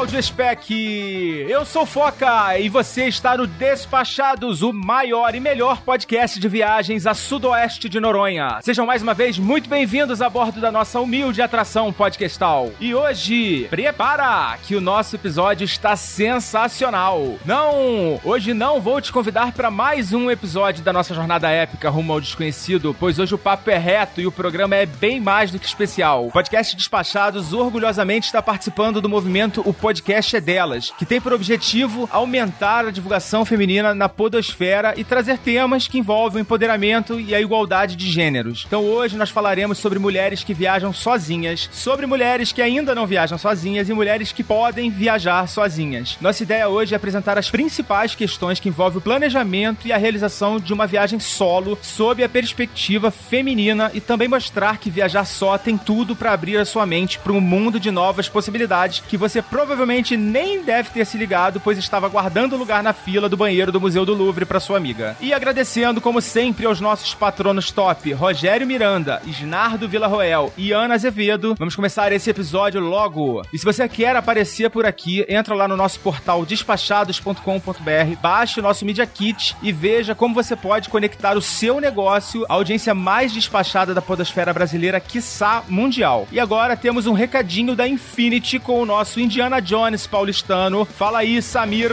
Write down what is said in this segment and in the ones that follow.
Caro Audiospec! Eu sou Foca e você está no Despachados, o maior e melhor podcast de viagens a sudoeste de Noronha. Sejam mais uma vez muito bem-vindos a bordo da nossa humilde atração podcastal. E hoje, prepara que o nosso episódio está sensacional. Não, hoje não vou te convidar para mais um episódio da nossa jornada épica rumo ao desconhecido, pois hoje o papo é reto e o programa é bem mais do que especial. O podcast Despachados orgulhosamente está participando do movimento o podcast é delas, que tem por objetivo aumentar a divulgação feminina na podosfera e trazer temas que envolvem o empoderamento e a igualdade de gêneros. Então hoje nós falaremos sobre mulheres que viajam sozinhas, sobre mulheres que ainda não viajam sozinhas e mulheres que podem viajar sozinhas. Nossa ideia hoje é apresentar as principais questões que envolvem o planejamento e a realização de uma viagem solo sob a perspectiva feminina e também mostrar que viajar só tem tudo para abrir a sua mente para um mundo de novas possibilidades que você você provavelmente nem deve ter se ligado, pois estava guardando lugar na fila do banheiro do Museu do Louvre para sua amiga. E agradecendo, como sempre, aos nossos patronos top, Rogério Miranda, Isnardo Villarroel e Ana Azevedo, vamos começar esse episódio logo. E se você quer aparecer por aqui, entra lá no nosso portal despachados.com.br, baixe o nosso Media Kit e veja como você pode conectar o seu negócio à audiência mais despachada da podosfera brasileira, quiçá mundial. E agora temos um recadinho da Infinity com o nosso Indiana Jones paulistano. Fala aí, Samir.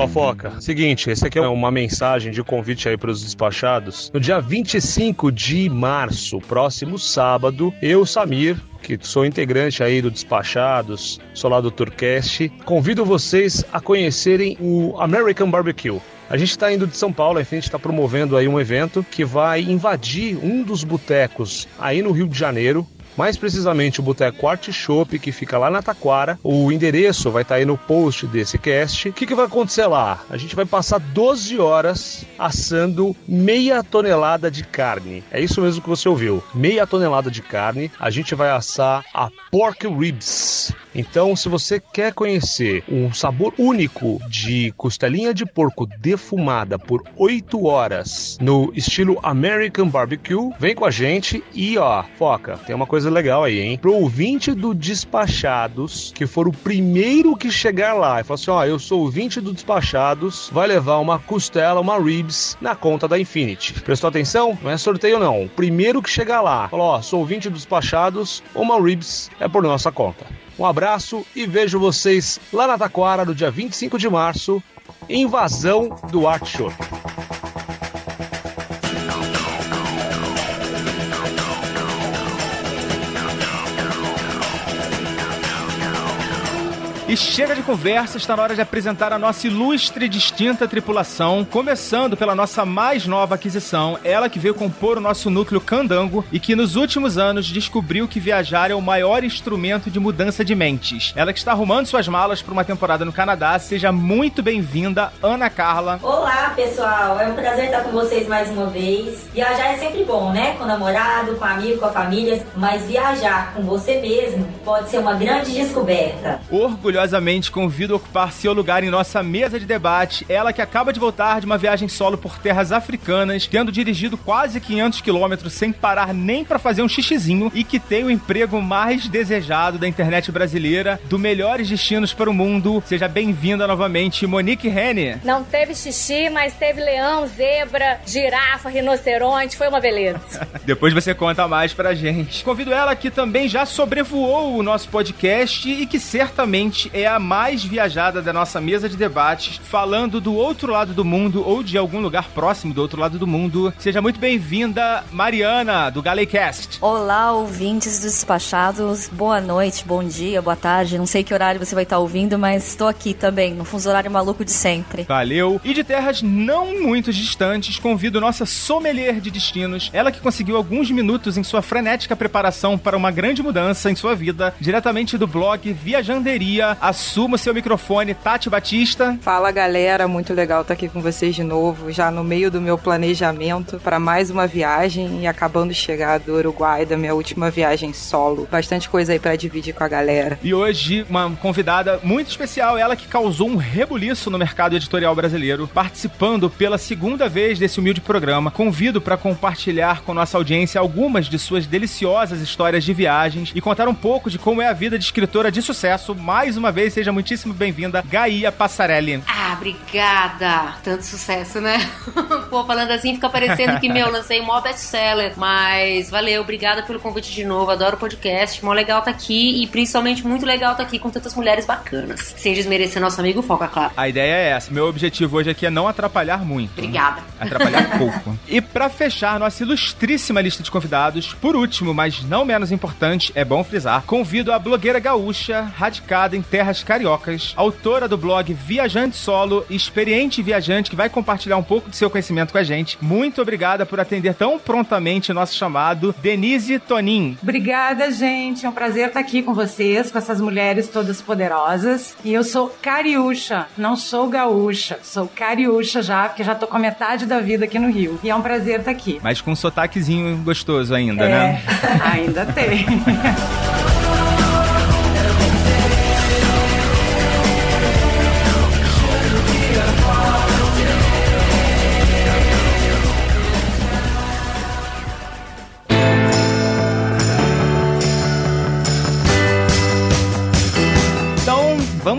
Fofoca. Seguinte, esse aqui é uma mensagem de convite aí para os despachados. No dia 25 de março, próximo sábado, eu, Samir, que sou integrante aí do Despachados, sou lá do Turcast, convido vocês a conhecerem o American Barbecue. A gente está indo de São Paulo, a gente está promovendo aí um evento que vai invadir um dos botecos aí no Rio de Janeiro, mais precisamente o Boteco Art Shop, que fica lá na Taquara. O endereço vai estar tá aí no post desse cast. O que, que vai acontecer lá? A gente vai passar 12 horas assando meia tonelada de carne. É isso mesmo que você ouviu. Meia tonelada de carne. A gente vai assar a pork ribs. Então, se você quer conhecer um sabor único de costelinha de porco defumada por 8 horas no estilo American Barbecue, vem com a gente e ó, foca, tem uma coisa legal aí, hein? Pro ouvinte do Despachados, que for o primeiro que chegar lá e falar assim: ó, eu sou ouvinte do Despachados, vai levar uma costela, uma ribs na conta da Infinity. Prestou atenção? Não é sorteio não. O primeiro que chegar lá, falou: ó, sou ouvinte do Despachados, uma ribs é por nossa conta. Um abraço e vejo vocês lá na Taquara no dia 25 de março. Invasão do Art Show. E chega de conversa, está na hora de apresentar a nossa ilustre e distinta tripulação, começando pela nossa mais nova aquisição, ela que veio compor o nosso núcleo candango e que nos últimos anos descobriu que viajar é o maior instrumento de mudança de mentes. Ela que está arrumando suas malas para uma temporada no Canadá, seja muito bem-vinda, Ana Carla. Olá, pessoal, é um prazer estar com vocês mais uma vez. Viajar é sempre bom, né? Com o namorado, com amigo, com a família, mas viajar com você mesmo pode ser uma grande descoberta. Orgulhosa orgulhosamente convido a ocupar seu lugar em nossa mesa de debate. Ela que acaba de voltar de uma viagem solo por terras africanas, tendo dirigido quase 500 quilômetros sem parar nem para fazer um xixizinho e que tem o emprego mais desejado da internet brasileira, do Melhores Destinos para o Mundo. Seja bem-vinda novamente, Monique Rene. Não teve xixi, mas teve leão, zebra, girafa, rinoceronte, foi uma beleza. Depois você conta mais pra gente. Convido ela que também já sobrevoou o nosso podcast e que certamente é a mais viajada da nossa mesa de debates, falando do outro lado do mundo ou de algum lugar próximo do outro lado do mundo. Seja muito bem-vinda, Mariana, do Galecast. Olá, ouvintes dos despachados. Boa noite, bom dia, boa tarde. Não sei que horário você vai estar ouvindo, mas estou aqui também, no fuso horário maluco de sempre. Valeu. E de terras não muito distantes, convido nossa sommelier de destinos, ela que conseguiu alguns minutos em sua frenética preparação para uma grande mudança em sua vida, diretamente do blog Viajanderia. Assuma o seu microfone, Tati Batista. Fala galera, muito legal estar aqui com vocês de novo, já no meio do meu planejamento para mais uma viagem e acabando de chegar do Uruguai, da minha última viagem solo. Bastante coisa aí para dividir com a galera. E hoje, uma convidada muito especial, ela que causou um rebuliço no mercado editorial brasileiro, participando pela segunda vez desse humilde programa. Convido para compartilhar com nossa audiência algumas de suas deliciosas histórias de viagens e contar um pouco de como é a vida de escritora de sucesso. Mais uma vez, seja muitíssimo bem-vinda, Gaia Passarelli. Ah, obrigada! Tanto sucesso, né? Pô, falando assim, fica parecendo que, meu, lancei mó best-seller. Mas valeu, obrigada pelo convite de novo. Adoro o podcast. Mó legal tá aqui e principalmente muito legal tá aqui com tantas mulheres bacanas. Sem desmerecer nosso amigo Foca, claro. A ideia é essa. Meu objetivo hoje aqui é não atrapalhar muito. Obrigada. Atrapalhar pouco. E para fechar nossa ilustríssima lista de convidados, por último, mas não menos importante, é bom frisar, convido a blogueira gaúcha, radicada em terras cariocas, autora do blog Viajante Solo, experiente viajante que vai compartilhar um pouco do seu conhecimento com a gente. Muito obrigada por atender tão prontamente o nosso chamado, Denise Tonin. Obrigada, gente. É um prazer estar aqui com vocês, com essas mulheres todas poderosas. E eu sou cariúcha, não sou gaúcha. Sou cariúcha já, porque já tô com a metade da vida aqui no Rio. E é um prazer estar aqui. Mas com um sotaquezinho gostoso ainda, é, né? Ainda tem.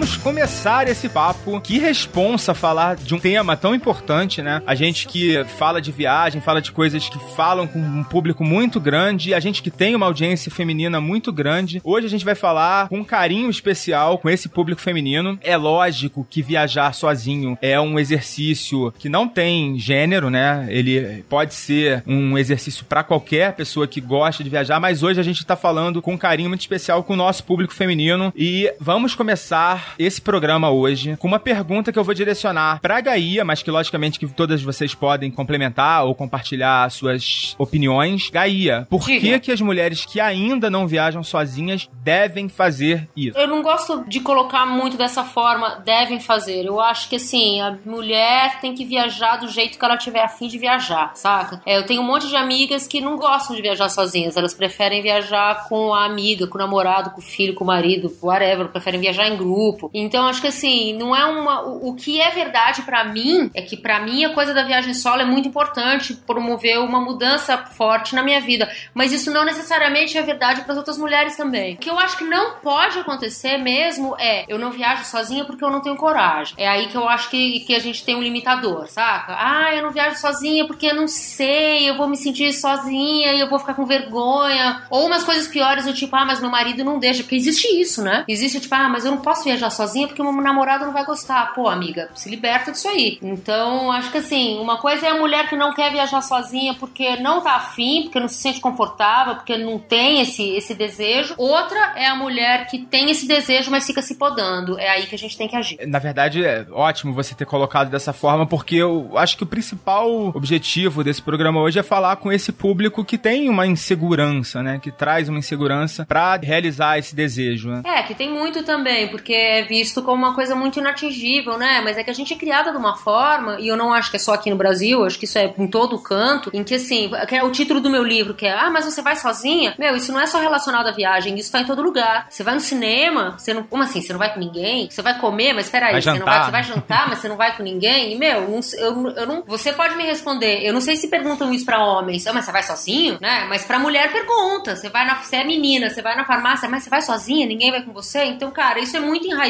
vamos começar esse papo. Que responsa falar de um tema tão importante, né? A gente que fala de viagem, fala de coisas que falam com um público muito grande, a gente que tem uma audiência feminina muito grande. Hoje a gente vai falar com um carinho especial com esse público feminino. É lógico que viajar sozinho é um exercício que não tem gênero, né? Ele pode ser um exercício para qualquer pessoa que gosta de viajar, mas hoje a gente tá falando com um carinho muito especial com o nosso público feminino e vamos começar esse programa hoje com uma pergunta que eu vou direcionar pra Gaia, mas que logicamente que todas vocês podem complementar ou compartilhar suas opiniões. Gaia, por que que as mulheres que ainda não viajam sozinhas devem fazer isso? Eu não gosto de colocar muito dessa forma, devem fazer. Eu acho que assim, a mulher tem que viajar do jeito que ela tiver afim de viajar, saca? É, eu tenho um monte de amigas que não gostam de viajar sozinhas, elas preferem viajar com a amiga, com o namorado, com o filho, com o marido, whatever, preferem viajar em grupo grupo. Então acho que assim, não é uma. O, o que é verdade para mim é que para mim a coisa da viagem solo é muito importante promover uma mudança forte na minha vida. Mas isso não necessariamente é verdade para as outras mulheres também. O que eu acho que não pode acontecer mesmo é eu não viajo sozinha porque eu não tenho coragem. É aí que eu acho que, que a gente tem um limitador, saca? Ah, eu não viajo sozinha porque eu não sei, eu vou me sentir sozinha e eu vou ficar com vergonha. Ou umas coisas piores, do tipo, ah, mas meu marido não deixa. Porque existe isso, né? Existe tipo, ah, mas eu não posso viajar sozinha porque meu namorado não vai gostar. Pô, amiga, se liberta disso aí. Então, acho que assim, uma coisa é a mulher que não quer viajar sozinha porque não tá afim, porque não se sente confortável, porque não tem esse, esse desejo. Outra é a mulher que tem esse desejo, mas fica se podando. É aí que a gente tem que agir. Na verdade, é ótimo você ter colocado dessa forma, porque eu acho que o principal objetivo desse programa hoje é falar com esse público que tem uma insegurança, né? Que traz uma insegurança para realizar esse desejo. Né? É, que tem muito também, porque é visto como uma coisa muito inatingível, né? Mas é que a gente é criada de uma forma, e eu não acho que é só aqui no Brasil, acho que isso é em todo canto, em que assim, que é o título do meu livro, que é Ah, mas você vai sozinha? Meu, isso não é só relacionado à viagem, isso tá em todo lugar. Você vai no cinema, você não. Como assim? Você não vai com ninguém? Você vai comer, mas peraí, vai você não vai, você vai jantar, mas você não vai com ninguém? E, meu, não, eu, eu não. Você pode me responder, eu não sei se perguntam isso pra homens, ah, mas você vai sozinho, né? Mas pra mulher pergunta. Você vai na. Você é menina, você vai na farmácia, mas você vai sozinha, ninguém vai com você? Então, cara, isso é muito enraizado.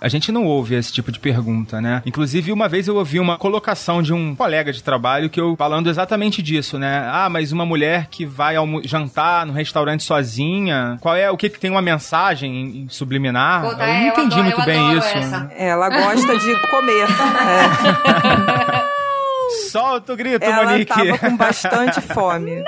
A gente não ouve esse tipo de pergunta, né? Inclusive, uma vez eu ouvi uma colocação de um colega de trabalho que eu falando exatamente disso, né? Ah, mas uma mulher que vai jantar no restaurante sozinha, qual é o que, que tem uma mensagem subliminar? Puta, eu não é, eu entendi adoro- muito eu bem adoro isso. essa. Ela gosta de comer. Solta o grito, Ela Monique. tava com bastante fome.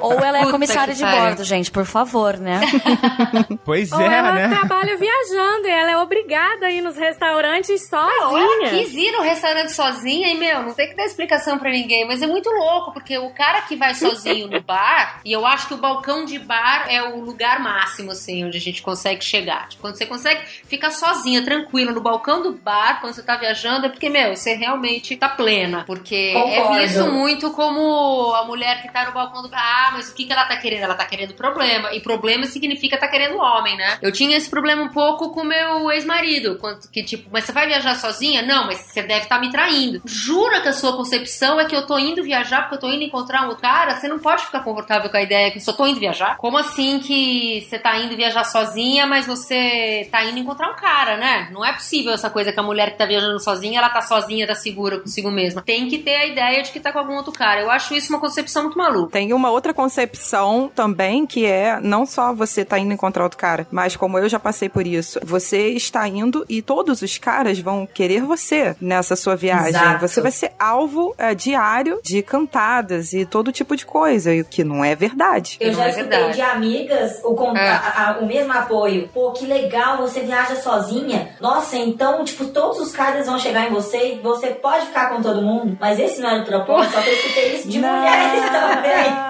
Ou ela é Puta comissária de pariu. bordo, gente, por favor, né? Pois Ou é, ela né? trabalha viajando e ela é obrigada a ir nos restaurantes Não, ela sozinha. quis ir no restaurante sozinha e, meu, não tem que dar explicação pra ninguém, mas é muito louco, porque o cara que vai sozinho no bar, e eu acho que o balcão de bar é o lugar máximo, assim, onde a gente consegue chegar. Tipo, quando você consegue ficar sozinha, tranquila, no balcão do bar, quando você tá viajando, é porque, meu, você realmente tá plena. Porque Concordo. é visto muito como a mulher que tá no balcão do bar, ah, mas o que, que ela tá querendo? Ela tá querendo problema. E problema significa tá querendo homem, né? Eu tinha esse problema um pouco com meu ex-marido, que tipo, mas você vai viajar sozinha? Não, mas você deve estar me traindo. Jura que a sua concepção é que eu tô indo viajar porque eu tô indo encontrar um cara? Você não pode ficar confortável com a ideia que eu só tô indo viajar? Como assim que você tá indo viajar sozinha, mas você tá indo encontrar um cara, né? Não é possível essa coisa que a mulher que tá viajando sozinha, ela tá sozinha, tá segura consigo mesma. Tem que ter a ideia de que tá com algum outro cara. Eu acho isso uma concepção muito maluca. Tem uma outra concepção também que é não só você tá indo encontrar outro cara, mas como eu já passei por isso, você está indo e todos os caras vão querer você nessa sua viagem. Exato. Você vai ser alvo é, diário de cantadas e todo tipo de coisa, e o que não é verdade. Eu Não já é escutei verdade. de amigas o, con- É. a- a- o mesmo apoio. Pô, que legal, você viaja sozinha. Nossa, então, tipo, todos os caras vão chegar em você e você pode ficar com todo mundo. Mas esse não era o propósito, só que eu escutei isso de Não. mulheres também.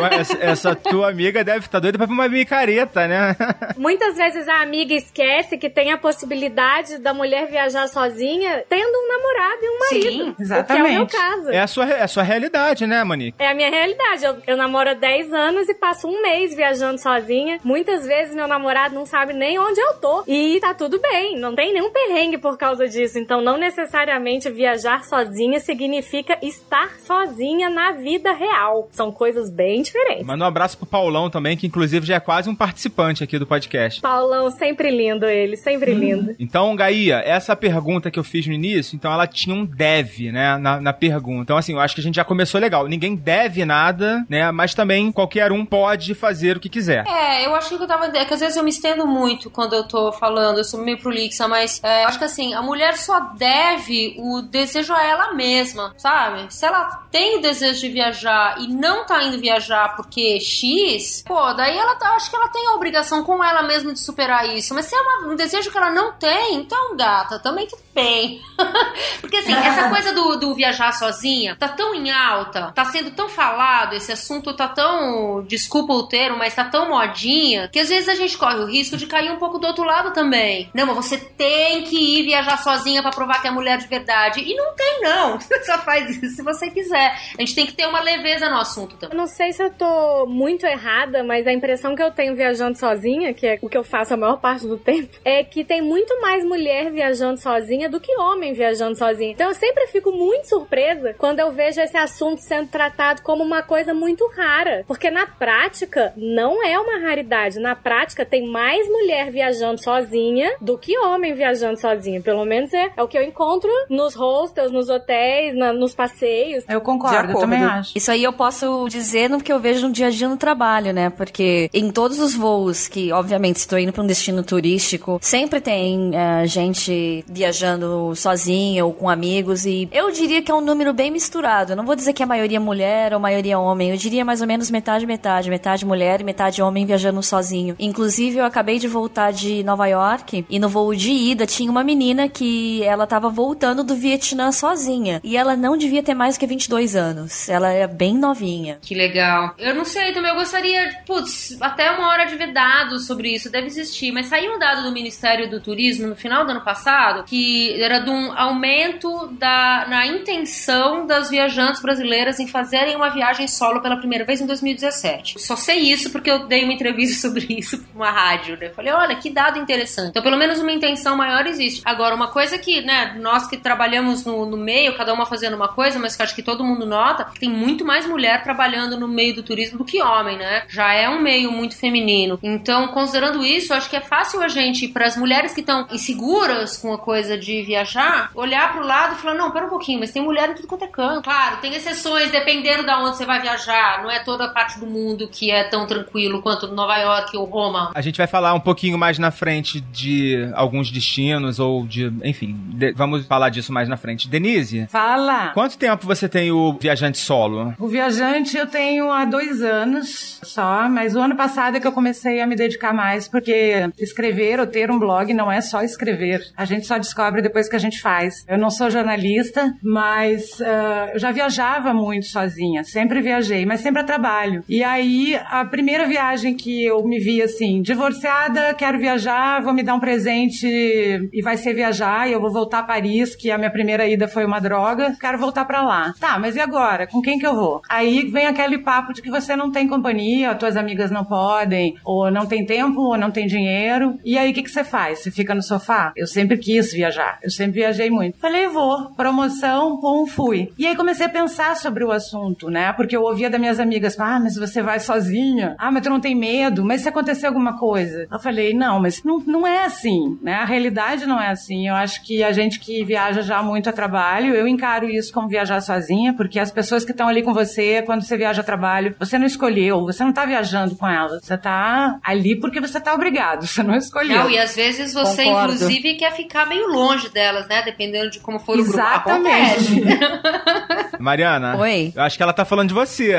Ué, essa, essa tua amiga deve estar doida pra uma micareta, né? Muitas vezes a amiga esquece que tem a possibilidade da mulher viajar sozinha tendo um namorado e um marido. Sim, O que é o meu exatamente. caso. É a sua, é a sua realidade, né, Monique? É a minha realidade. Eu, eu namoro há 10 anos e passo um mês viajando sozinha. Muitas vezes meu namorado não sabe nem onde eu tô. E tá tudo bem. Não tem nenhum perrengue por causa disso. Então, não necessariamente viajar sozinha significa estar sozinha na vida real. São coisas bem diferentes. Manda um abraço pro Paulão também, que inclusive já é quase um participante aqui do podcast. Paulão, sempre lindo ele, sempre lindo. Então, Gaia, essa pergunta que eu fiz no início, então ela tinha um deve, né, na, na pergunta. Então, assim, eu acho que a gente já começou legal. Ninguém deve nada, né, mas também qualquer um pode fazer o que quiser. É, eu acho que eu tava. É que às vezes eu me estendo muito quando eu tô falando, eu sou meio prolixa, mas é, eu acho que assim, a mulher só deve o desejo a ela mesma, sabe? Se ela tem o desejo de viajar e não tá indo viajar porque X, pô, daí ela tá, acho que ela tem a obrigação com ela mesma de superar isso. Mas se é uma- um desejo que ela não tem, então, gata, também tudo bem. porque assim, essa coisa do, do viajar sozinha tá tão em alta, tá sendo tão falado, esse assunto tá tão, desculpa o termo, mas tá tão modinha, que às vezes a gente corre o risco de cair um pouco do outro lado também. Não, mas você tem que ir viajar sozinha pra provar que é mulher de verdade. E não tem, não. Só faz isso se você quiser. A gente tem que ter uma leveza no assunto também. Eu não sei se eu tô muito errada, mas a impressão que eu tenho viajando sozinha, que é o que eu faço a maior parte do tempo, é que tem muito mais mulher viajando sozinha do que homem viajando sozinha. Então eu sempre fico muito surpresa quando eu vejo esse assunto sendo tratado como uma coisa muito rara. Porque na prática, não é uma raridade. Na prática, tem mais mulher viajando sozinha do que homem viajando sozinha. Pelo menos é, é o que eu encontro nos hostels, nos hotéis, na- nos passeios. Eu concordo, eu também acho. Isso aí eu posso dizer no que eu vejo no dia a dia no trabalho, né? Porque em todos os voos que, obviamente, estou indo para um destino turístico, sempre tem eh, gente viajando sozinha ou com amigos e eu diria que é um número bem misturado. Eu não vou dizer que a maioria é mulher ou maioria homem. Eu diria mais ou menos metade metade, metade mulher e metade homem viajando sozinho. Inclusive, eu acabei de voltar de Nova York e no voo de ida tinha uma menina que ela tava voltando do Vietnã sozinha e ela não devia ter mais que 22 anos. Ela era bem novinha. Que legal. Eu não sei também, eu gostaria, putz, até uma hora de ver dados sobre isso, deve existir, mas saiu um dado do Ministério do Turismo no final do ano passado que era de um aumento da, na intenção das viajantes brasileiras em fazerem uma viagem solo pela primeira vez em 2017. Só sei isso porque eu dei uma entrevista sobre isso pra uma rádio, né? Falei, olha, que dado interessante. Então, pelo menos uma intenção maior existe. Agora, uma coisa que, né, nós que trabalhamos no, no meio, cada uma fazendo uma coisa, mas que acho que todo mundo nota, tem muito mais mulher trabalhando no meio do turismo do que homem, né? Já é um meio muito feminino. Então, considerando isso, acho que é fácil a gente, para as mulheres que estão inseguras com a coisa de viajar, olhar pro lado e falar: não, pera um pouquinho, mas tem mulher em tudo quanto é canto. Claro, tem exceções dependendo da onde você vai viajar. Não é toda parte do mundo que é tão tranquilo quanto Nova York ou Roma. A gente vai falar um pouquinho mais na frente de alguns destinos ou de. Enfim, de- vamos falar disso mais na frente. Denise, Fala! quanto tempo você tem o viajante solo? O viajante eu tenho há dois anos só, mas o ano passado é que eu comecei a me dedicar mais, porque escrever ou ter um blog não é só escrever. A gente só descobre depois que a gente faz. Eu não sou jornalista, mas ah, eu já viajava muito sozinha, sempre viajei, mas sempre a trabalho. E aí, a primeira viagem que eu me vi assim, divorciada, quero viajar, vou me dar um presente e vai ser viajar, e eu vou voltar a Paris, que a minha primeira ida foi uma droga, quero voltar pra lá. Tá, mas e agora? Com quem que eu vou? Aí vem aquele papo de que você não tem companhia, tuas amigas não podem, ou não tem tempo, ou não tem dinheiro. E aí o que, que você faz? Você fica no sofá? Eu sempre quis viajar, eu sempre viajei muito. Falei, vou, promoção, pum, fui. E aí comecei a pensar sobre o assunto, né? Porque eu ouvia das minhas amigas, ah, mas você vai sozinha? Ah, mas tu não tem medo? Mas se acontecer alguma coisa? Eu falei, não, mas não, não é assim, né? A realidade não é assim. Eu acho que a gente que viaja já muito a trabalho, eu encaro isso como viajar sozinha, porque as pessoas que estão ali com você, quando você viaja a trabalho, você não escolheu, você não tá viajando com elas, você tá ali porque você tá obrigado, você não escolheu. Não, e às vezes você, Concordo. inclusive, quer ficar meio longe delas, né? Dependendo de como for o grupo. Exatamente. Mariana? Oi. Eu acho que ela tá falando de você.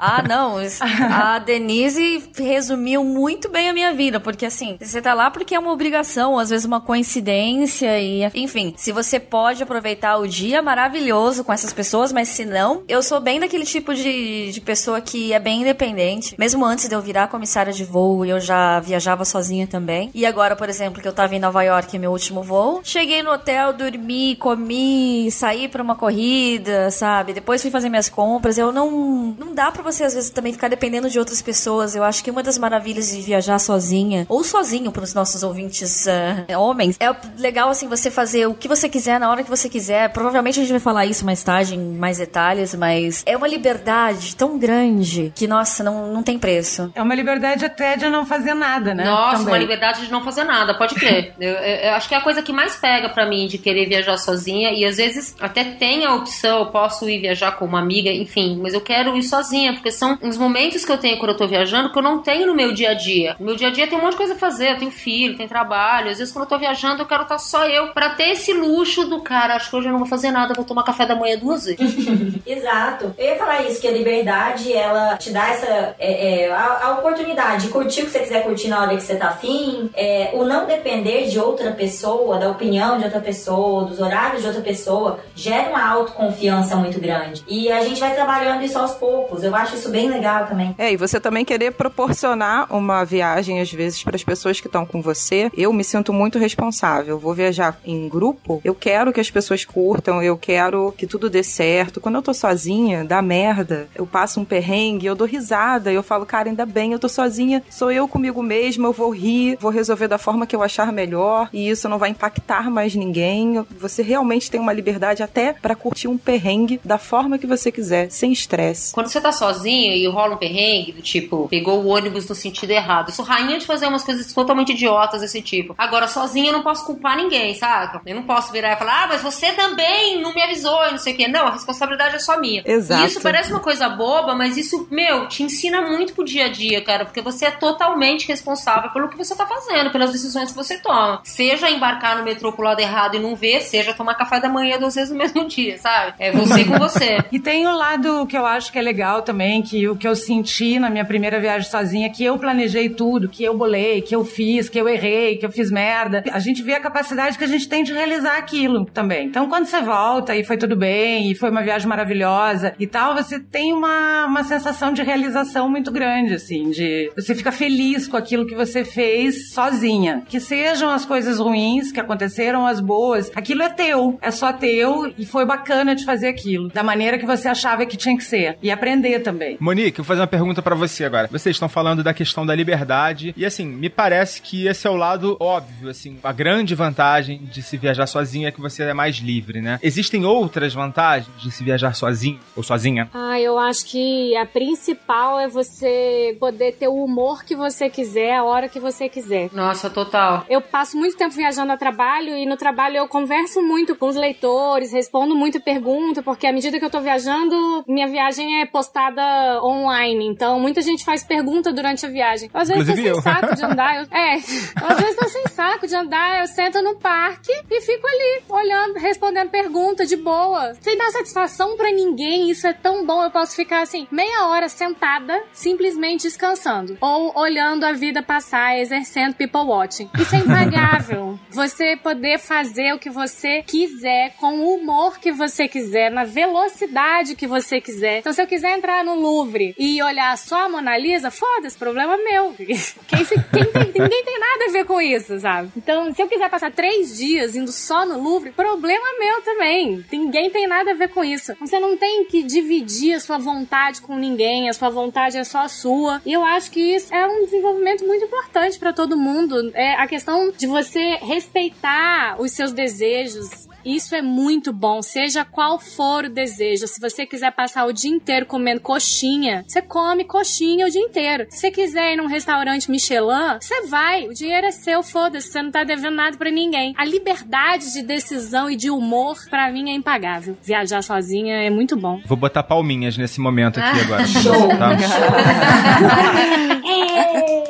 Ah, não. A Denise resumiu muito bem a minha vida, porque assim, você tá lá porque é uma obrigação, às vezes uma coincidência e, enfim, se você pode aproveitar o dia maravilhoso com essas pessoas, mas se não, eu sou bem daquele tipo de, de pessoa que é bem independente. Mesmo antes de eu virar comissária de voo, eu já viajava sozinha também. E agora, por exemplo, que eu tava em Nova York, meu último voo, cheguei no hotel, dormi, comi, saí pra uma corrida, sabe? Depois fui fazer minhas compras. Eu não. Não dá pra você, às vezes, também ficar dependendo de outras pessoas. Eu acho que uma das maravilhas de viajar sozinha, ou sozinho pros nossos ouvintes ah, homens, é legal, assim, você fazer o que você quiser na hora que você quiser. Provavelmente a gente vai falar isso mais tarde, em mais detalhes, mas é uma liberdade tão grande que, nossa, não, não tem preço. É uma liberdade até de não fazer nada, né? Nossa, Também. uma liberdade de não fazer nada, pode crer. eu, eu- eu acho que é a coisa que mais pega pra mim de querer viajar sozinha. E às vezes até tem a opção, eu posso ir viajar com uma amiga, enfim, mas eu quero ir sozinha, porque são uns momentos que eu tenho quando eu tô viajando que eu não tenho no meu dia a dia. No meu dia a dia tem um monte de coisa a fazer, eu tenho filho, tem trabalho. Às vezes quando eu tô viajando eu quero estar só eu pra ter esse luxo do cara. Acho que hoje eu não vou fazer nada, vou tomar café da manhã duas vezes. Exato. Eu ia falar isso, que a liberdade, ela te dá essa é, é, a, a oportunidade de curtir o que você quiser curtir na hora que você tá afim, é, o não depender de outra pessoa, da opinião de outra pessoa, dos horários de outra pessoa, gera uma autoconfiança muito grande. E a gente vai trabalhando isso aos poucos. Eu acho isso bem legal também. É, e você também querer proporcionar uma viagem, às vezes, para as pessoas que estão com você. Eu me sinto muito responsável. Vou viajar em grupo, eu quero que as pessoas curtam, eu quero que tudo dê certo. Quando eu tô sozinha, dá merda. Eu passo um perrengue, eu dou risada, eu falo, cara, ainda bem, eu tô sozinha, sou eu comigo mesma, eu vou rir, vou resolver da forma que eu achar melhor, e isso não vai impactar mais ninguém. Você realmente tem uma liberdade até para curtir um perrengue da forma que você quiser, sem estresse. Quando você tá sozinho e rola um perrengue, do tipo, pegou o ônibus no sentido errado. Eu sou rainha de fazer umas coisas totalmente idiotas desse tipo. Agora, sozinha eu não posso culpar ninguém, saca? Eu não posso virar e falar, ah, mas você também não me avisou e não sei o quê. Não, a responsabilidade é só minha. Exato. E isso parece uma coisa boba, mas isso, meu, te ensina muito pro dia a dia, cara, porque você é totalmente responsável pelo que você tá fazendo, pelas decisões que você toma. Seja embarcar no metrô pro lado errado e não ver, seja tomar café da manhã duas vezes no mesmo dia, sabe? É você com você. E tem o lado que eu acho que é legal também, também que o que eu senti na minha primeira viagem sozinha, que eu planejei tudo, que eu bolei, que eu fiz, que eu errei, que eu fiz merda. A gente vê a capacidade que a gente tem de realizar aquilo também. Então, quando você volta e foi tudo bem, e foi uma viagem maravilhosa e tal, você tem uma, uma sensação de realização muito grande, assim, de você fica feliz com aquilo que você fez sozinha. Que sejam as coisas ruins que aconteceram, as boas, aquilo é teu, é só teu e foi bacana de fazer aquilo, da maneira que você achava que tinha que ser. E aprender também. Monique, vou fazer uma pergunta para você agora. Vocês estão falando da questão da liberdade e assim, me parece que esse é o lado óbvio, assim, a grande vantagem de se viajar sozinho é que você é mais livre, né? Existem outras vantagens de se viajar sozinho ou sozinha? Ah, eu acho que a principal é você poder ter o humor que você quiser, a hora que você quiser. Nossa, total. Eu passo muito tempo viajando a trabalho e no trabalho eu converso muito com os leitores, respondo muita pergunta, porque à medida que eu tô viajando, minha viagem é postada online. Então, muita gente faz pergunta durante a viagem. Às vezes Inclusive tô eu. sem saco de andar. Eu, é, às vezes tô sem saco de andar, eu sento no parque e fico ali, olhando, respondendo pergunta de boa. Sem dar satisfação pra ninguém, isso é tão bom. Eu posso ficar assim, meia hora sentada, simplesmente descansando. Ou olhando a vida passar, exercendo people watching. Isso é impagável. você poder fazer o que você quiser, com o humor que você quiser, na velocidade que você quiser. Então, se eu quiser entrar no Louvre e olhar só a Mona Lisa, foda-se, problema meu. Quem, se- quem tem- ninguém tem nada a ver com isso, sabe? Então, se eu quiser passar três dias indo só no Louvre, problema meu também. Ninguém tem nada a ver com isso. Você não tem que dividir a sua vontade com ninguém, a sua vontade é só sua. E eu acho que isso é um desenvolvimento muito importante pra todo mundo. É a questão de você respeitar os seus desejos, isso é muito bom, seja qual for o desejo. Se você quiser passar o dia inteiro comendo coxinha, você come coxinha o dia inteiro. Se você quiser ir num restaurante Michelin, você vai. O dinheiro é seu, foda-se, você não tá devendo nada pra ninguém. A liberdade de decisão e de humor, pra mim, é impagável. Viajar sozinha é muito bom. Vou botar palminhas nesse momento aqui agora. Show. Tá?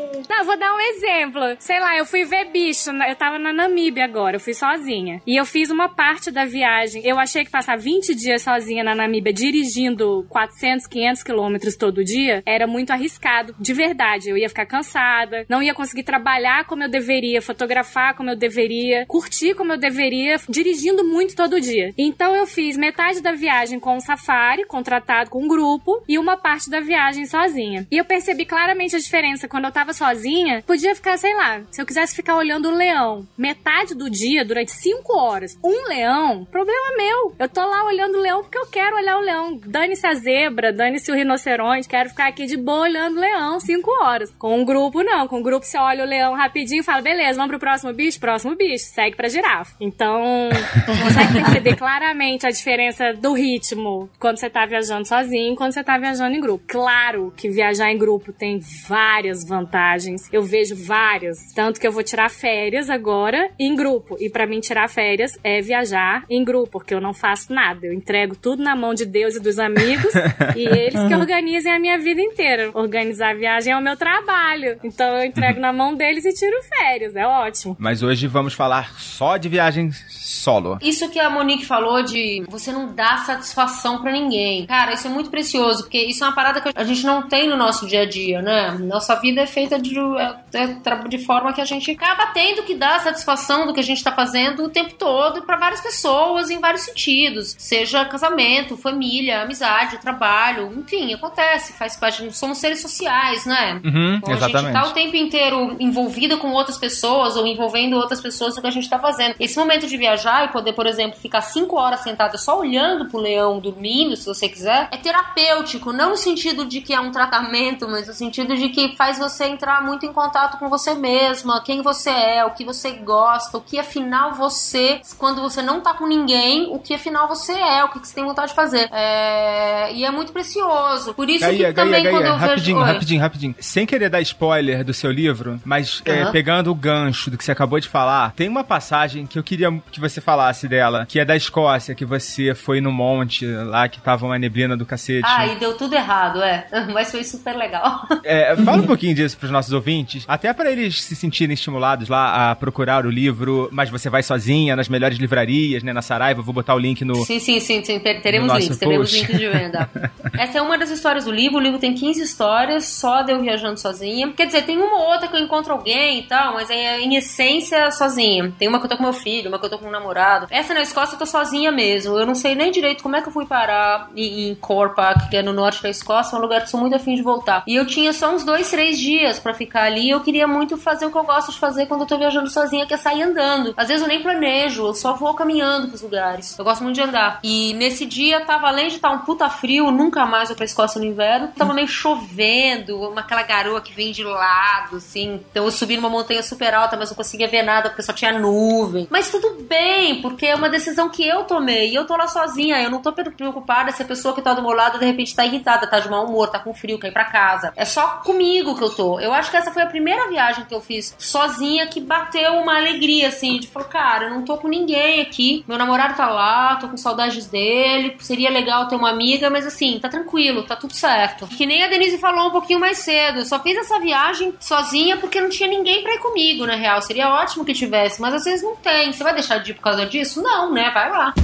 Não, vou dar um exemplo. Sei lá, eu fui ver bicho. Eu tava na Namíbia agora, eu fui sozinha. E eu fiz uma parte da viagem. Eu achei que passar 20 dias sozinha na Namíbia, dirigindo 400, 500 quilômetros todo dia, era muito arriscado. De verdade, eu ia ficar cansada, não ia conseguir trabalhar como eu deveria, fotografar como eu deveria, curtir como eu deveria, dirigindo muito todo dia. Então eu fiz metade da viagem com o safari, contratado com um grupo, e uma parte da viagem sozinha. E eu percebi claramente a diferença quando eu tava sozinha. Podia ficar, sei lá, se eu quisesse ficar olhando o leão metade do dia, durante cinco horas, um leão, problema meu. Eu tô lá olhando o leão porque eu quero olhar o leão. Dane-se a zebra, dane-se o rinoceronte, quero ficar aqui de boa olhando o leão cinco horas. Com um grupo, não. Com um grupo, você olha o leão rapidinho e fala, beleza, vamos pro próximo bicho? Próximo bicho. Segue pra girafa. Então, você consegue perceber claramente a diferença do ritmo quando você tá viajando sozinho e quando você tá viajando em grupo. Claro que viajar em grupo tem várias vantagens. Eu vejo várias. Tanto que eu vou tirar férias agora em grupo. E pra mim, tirar férias é viajar em grupo, porque eu não faço nada. Eu entrego tudo na mão de Deus e dos amigos e eles que organizem a minha vida inteira. Organizar a viagem é o meu trabalho. Então eu entrego na mão deles e tiro férias. É ótimo. Mas hoje vamos falar só de viagem solo. Isso que a Monique falou de você não dá satisfação pra ninguém. Cara, isso é muito precioso, porque isso é uma parada que a gente não tem no nosso dia a dia, né? Nossa vida é feita de, é- é de forma que a gente acaba tendo que dar satisfação do que a gente tá fazendo o tempo todo pra várias pessoas em vários sentidos. Seja casamento, família, amizade, trabalho, enfim, acontece, faz parte. Somos seres sociais, né? Uhum, Então a gente exatamente. tá o tempo inteiro envolvida com outras pessoas ou envolvendo outras pessoas no que a gente tá fazendo. Esse momento de viajar e poder, por exemplo, ficar cinco horas sentada só olhando pro leão dormindo, se você quiser, é terapêutico, não no sentido de que é um tratamento, mas no sentido de que faz você entrar muito em contato com você mesma, quem você é, o que você gosta, o que afinal você, quando você não tá com ninguém, o que afinal você é, o que você tem vontade de fazer. É... E é muito precioso. Por isso Gaia, que Gaia, também quando Gaia, eu vejo. rapidinho, Oi. rapidinho, rapidinho. Sem querer dar spoiler do seu livro, mas é, Aham. pegando o gancho do que você acabou de falar, tem uma passagem que eu queria que você falasse dela, que é da Escócia, que você foi no monte lá, que tava uma neblina do cacete. Ah, e deu tudo errado, é. Mas foi super legal. É, fala um pouquinho disso pros nossos ouvintes ouvintes, até para eles se sentirem estimulados lá a procurar o livro, mas você vai sozinha nas melhores livrarias, né, na Saraiva, vou botar o link no Sim, sim, sim, sim. teremos links, teremos links de venda. Essa é uma das histórias do livro, o livro tem 15 histórias, só de eu viajando sozinha. Quer dizer, tem uma ou outra que eu encontro alguém e tal, mas é em essência sozinha. Tem uma que eu tô com meu filho, uma que eu tô com um namorado. Essa na Escócia eu tô sozinha mesmo. Eu não sei nem direito como é que eu fui parar em Corpac, que é no norte da Escócia, é um lugar que sou muito afim de voltar. E eu tinha só uns dois, três dias para ficar ali e eu queria muito fazer o que eu gosto de fazer quando eu tô viajando sozinha, que é sair andando. Às vezes eu nem planejo, eu só vou caminhando pros lugares. Eu gosto muito de andar. E nesse dia tava, além de estar tá um puta frio, nunca mais eu pra Escócia no inverno, tava meio chovendo, uma, aquela garoa que vem de lado, assim. Então eu subi numa montanha super alta, mas não conseguia ver nada porque só tinha nuvem. Mas tudo bem, porque é uma decisão que eu tomei. E eu tô lá sozinha, eu não tô preocupada se a pessoa que tá do meu lado de repente tá irritada, tá de mau humor, tá com frio, quer ir pra casa. É só comigo que eu tô. Eu acho que essa foi a primeira viagem que eu fiz sozinha que bateu uma alegria, assim, de falar, cara, eu não tô com ninguém aqui. Meu namorado tá lá, tô com saudades dele. Seria legal ter uma amiga, mas assim, tá tranquilo, tá tudo certo. Que nem a Denise falou um pouquinho mais cedo. Eu só fiz essa viagem sozinha porque não tinha ninguém pra ir comigo, na real. Seria ótimo que tivesse, mas às vezes não tem. Você vai deixar de ir por causa disso? Não, né? Vai lá.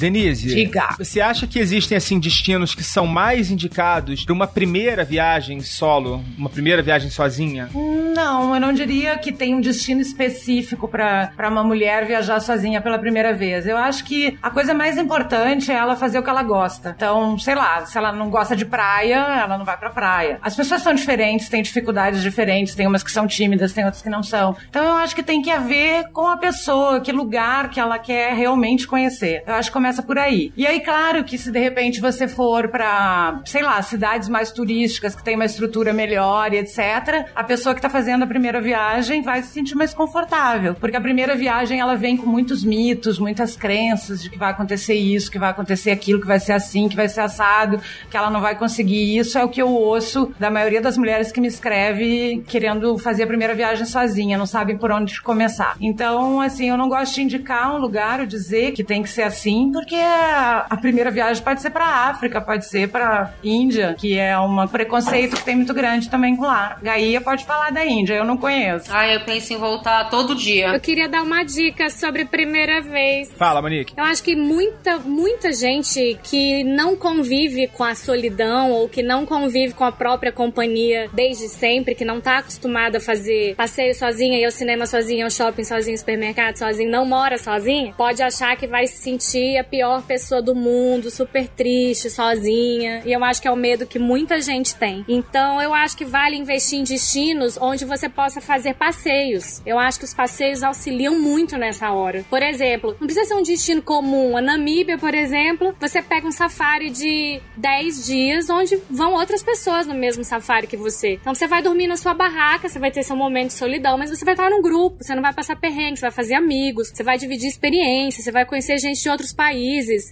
Denise, Diga. você acha que existem assim destinos que são mais indicados para uma primeira viagem solo, uma primeira viagem sozinha? Não, eu não diria que tem um destino específico para uma mulher viajar sozinha pela primeira vez. Eu acho que a coisa mais importante é ela fazer o que ela gosta. Então, sei lá, se ela não gosta de praia, ela não vai pra praia. As pessoas são diferentes, têm dificuldades diferentes, tem umas que são tímidas, tem outras que não são. Então, eu acho que tem que haver com a pessoa, que lugar que ela quer realmente conhecer. Eu acho que começa por aí. E aí, claro que se de repente você for para, sei lá, cidades mais turísticas que tem uma estrutura melhor e etc, a pessoa que tá fazendo a primeira viagem vai se sentir mais confortável, porque a primeira viagem ela vem com muitos mitos, muitas crenças de que vai acontecer isso, que vai acontecer aquilo, que vai ser assim, que vai ser assado, que ela não vai conseguir isso. É o que eu ouço da maioria das mulheres que me escreve querendo fazer a primeira viagem sozinha, não sabem por onde começar. Então, assim, eu não gosto de indicar um lugar ou dizer que tem que ser assim, porque a primeira viagem pode ser para África, pode ser para Índia, que é um preconceito que tem muito grande também com lá. Gaia pode falar da Índia, eu não conheço. Ah, eu penso em voltar todo dia. Eu queria dar uma dica sobre primeira vez. Fala, Monique. Eu acho que muita, muita gente que não convive com a solidão ou que não convive com a própria companhia desde sempre, que não tá acostumada a fazer passeio sozinha, ir ao cinema sozinha, ao shopping sozinha, ao supermercado sozinha, não mora sozinha, pode achar que vai se sentir a pior pessoa do mundo, super triste, sozinha. E eu acho que é o medo que muita gente tem. Então eu acho que vale investir em destinos onde você possa fazer passeios. Eu acho que os passeios auxiliam muito nessa hora. Por exemplo, não precisa ser um destino comum. A Namíbia, por exemplo, você pega um safari de 10 dias onde vão outras pessoas no mesmo safari que você. Então você vai dormir na sua barraca, você vai ter seu momento de solidão, mas você vai estar num grupo, você não vai passar perrengue, você vai fazer amigos, você vai dividir experiências, você vai conhecer gente de outros países.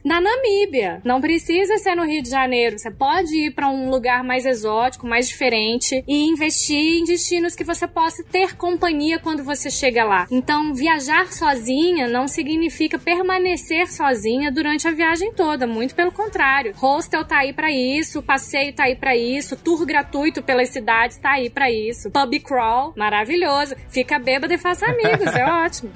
Na Namíbia, não precisa ser no Rio de Janeiro, você pode ir para um lugar mais exótico, mais diferente e investir em destinos que você possa ter companhia quando você chega lá. Então, viajar sozinha não significa permanecer sozinha durante a viagem toda, muito pelo contrário. Hostel tá aí para isso, passeio tá aí para isso, tour gratuito pelas cidades tá aí para isso. Pub crawl, maravilhoso. Fica bêbado e faça amigos, é ótimo.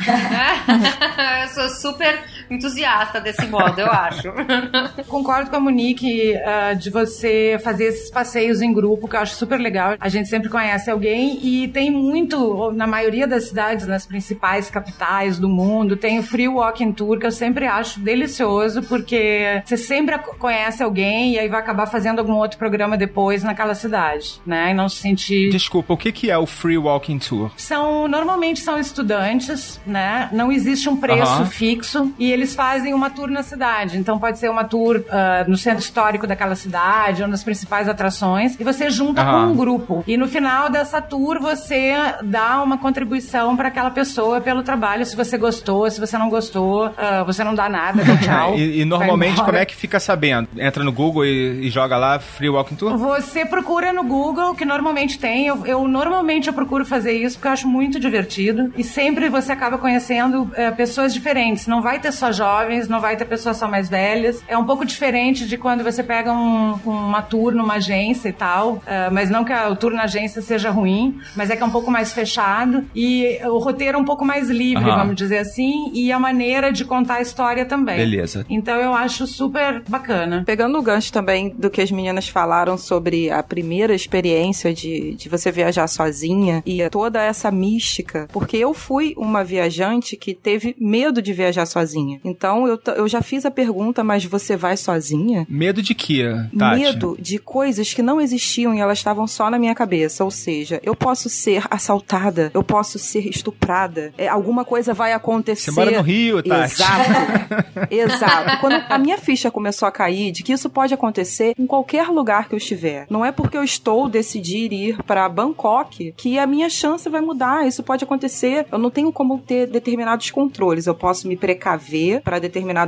eu sou super entusiasta desse modo, eu acho. Concordo com a Monique uh, de você fazer esses passeios em grupo, que eu acho super legal. A gente sempre conhece alguém e tem muito, na maioria das cidades, nas principais capitais do mundo, tem o Free Walking Tour, que eu sempre acho delicioso, porque você sempre conhece alguém e aí vai acabar fazendo algum outro programa depois naquela cidade, né? E não se sentir. Desculpa, o que, que é o Free Walking Tour? São, normalmente são estudantes, né? Não existe um preço Aham. fixo e eles fazem uma tour na cidade. Então pode ser uma tour ah, no centro histórico daquela cidade ou nas principais atrações e você junta Aham. com um grupo. E no final dessa tour você dá uma contribuição para aquela pessoa pelo trabalho. Se você gostou, se você não gostou, ah, você não dá nada, dá tchau. e, e normalmente, como é que fica sabendo? Entra no Google e, e joga lá Free Walking Tour? Você procura no Google, que normalmente tem. Eu, eu normalmente eu procuro fazer isso porque eu acho muito divertido. E sempre você acaba conhecendo eh, pessoas diferentes. Não vai ter só jovens, não vai vai ter pessoas só mais velhas. É um pouco diferente de quando você pega um, uma tour numa agência e tal, uh, mas não que o tour na agência seja ruim, mas é que é um pouco mais fechado e o roteiro é um pouco mais livre, uhum. vamos dizer assim, e a maneira de contar a história também. Beleza. Então eu acho super bacana. Pegando o gancho também do que as meninas falaram sobre a primeira experiência de, de você viajar sozinha e toda essa mística, porque eu fui uma viajante que teve medo de viajar sozinha. Então eu, eu já fiz a pergunta, mas você vai sozinha? Medo de quê, Tati? Medo de coisas que não existiam e elas estavam só na minha cabeça. Ou seja, eu posso ser assaltada, eu posso ser estuprada, é, alguma coisa vai acontecer. Você mora no Rio, Tati. Exato. Exato. Quando a minha ficha começou a cair de que isso pode acontecer em qualquer lugar que eu estiver. Não é porque eu estou decidir ir para Bangkok que a minha chance vai mudar. Isso pode acontecer. Eu não tenho como ter determinados controles. Eu posso me precaver para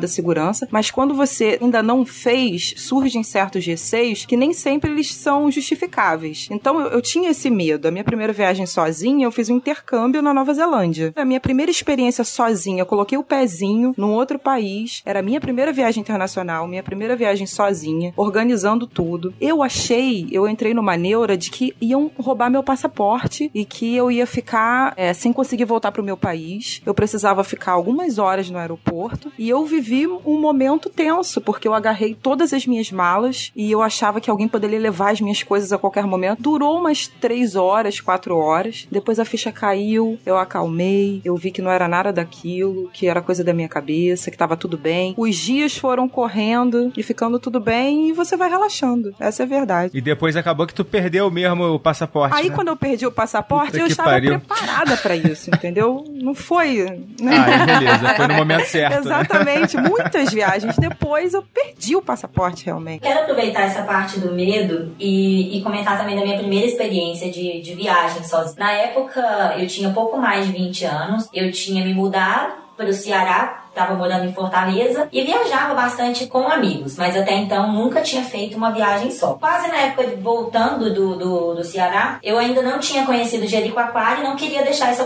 segurança, mas quando você ainda não fez, surgem certos receios que nem sempre eles são justificáveis. Então eu, eu tinha esse medo. A minha primeira viagem sozinha, eu fiz um intercâmbio na Nova Zelândia. A minha primeira experiência sozinha, eu coloquei o pezinho num outro país. Era a minha primeira viagem internacional, minha primeira viagem sozinha, organizando tudo. Eu achei, eu entrei numa neura de que iam roubar meu passaporte e que eu ia ficar é, sem conseguir voltar pro meu país. Eu precisava ficar algumas horas no aeroporto e eu vivi um momento tenso, porque eu agarrei todas as minhas malas e eu achava que alguém poderia levar as minhas coisas a qualquer momento. Durou umas três horas, quatro horas. Depois a ficha caiu, eu acalmei, eu vi que não era nada daquilo, que era coisa da minha cabeça, que tava tudo bem. Os dias foram correndo e ficando tudo bem e você vai relaxando. Essa é a verdade. E depois acabou que tu perdeu mesmo o passaporte. Aí né? quando eu perdi o passaporte, Puta eu estava pariu. preparada para isso, entendeu? Não foi. Né? Ah, beleza, foi no momento certo. Né? Exatamente. Né? Muitas viagens depois eu perdi o passaporte realmente. Quero aproveitar essa parte do medo e, e comentar também da minha primeira experiência de, de viagem sozinha. Na época, eu tinha pouco mais de 20 anos, eu tinha me mudado para o Ceará estava morando em Fortaleza e viajava bastante com amigos, mas até então nunca tinha feito uma viagem só. Quase na época de voltando do, do, do Ceará, eu ainda não tinha conhecido Jericoacoara e não queria deixar essa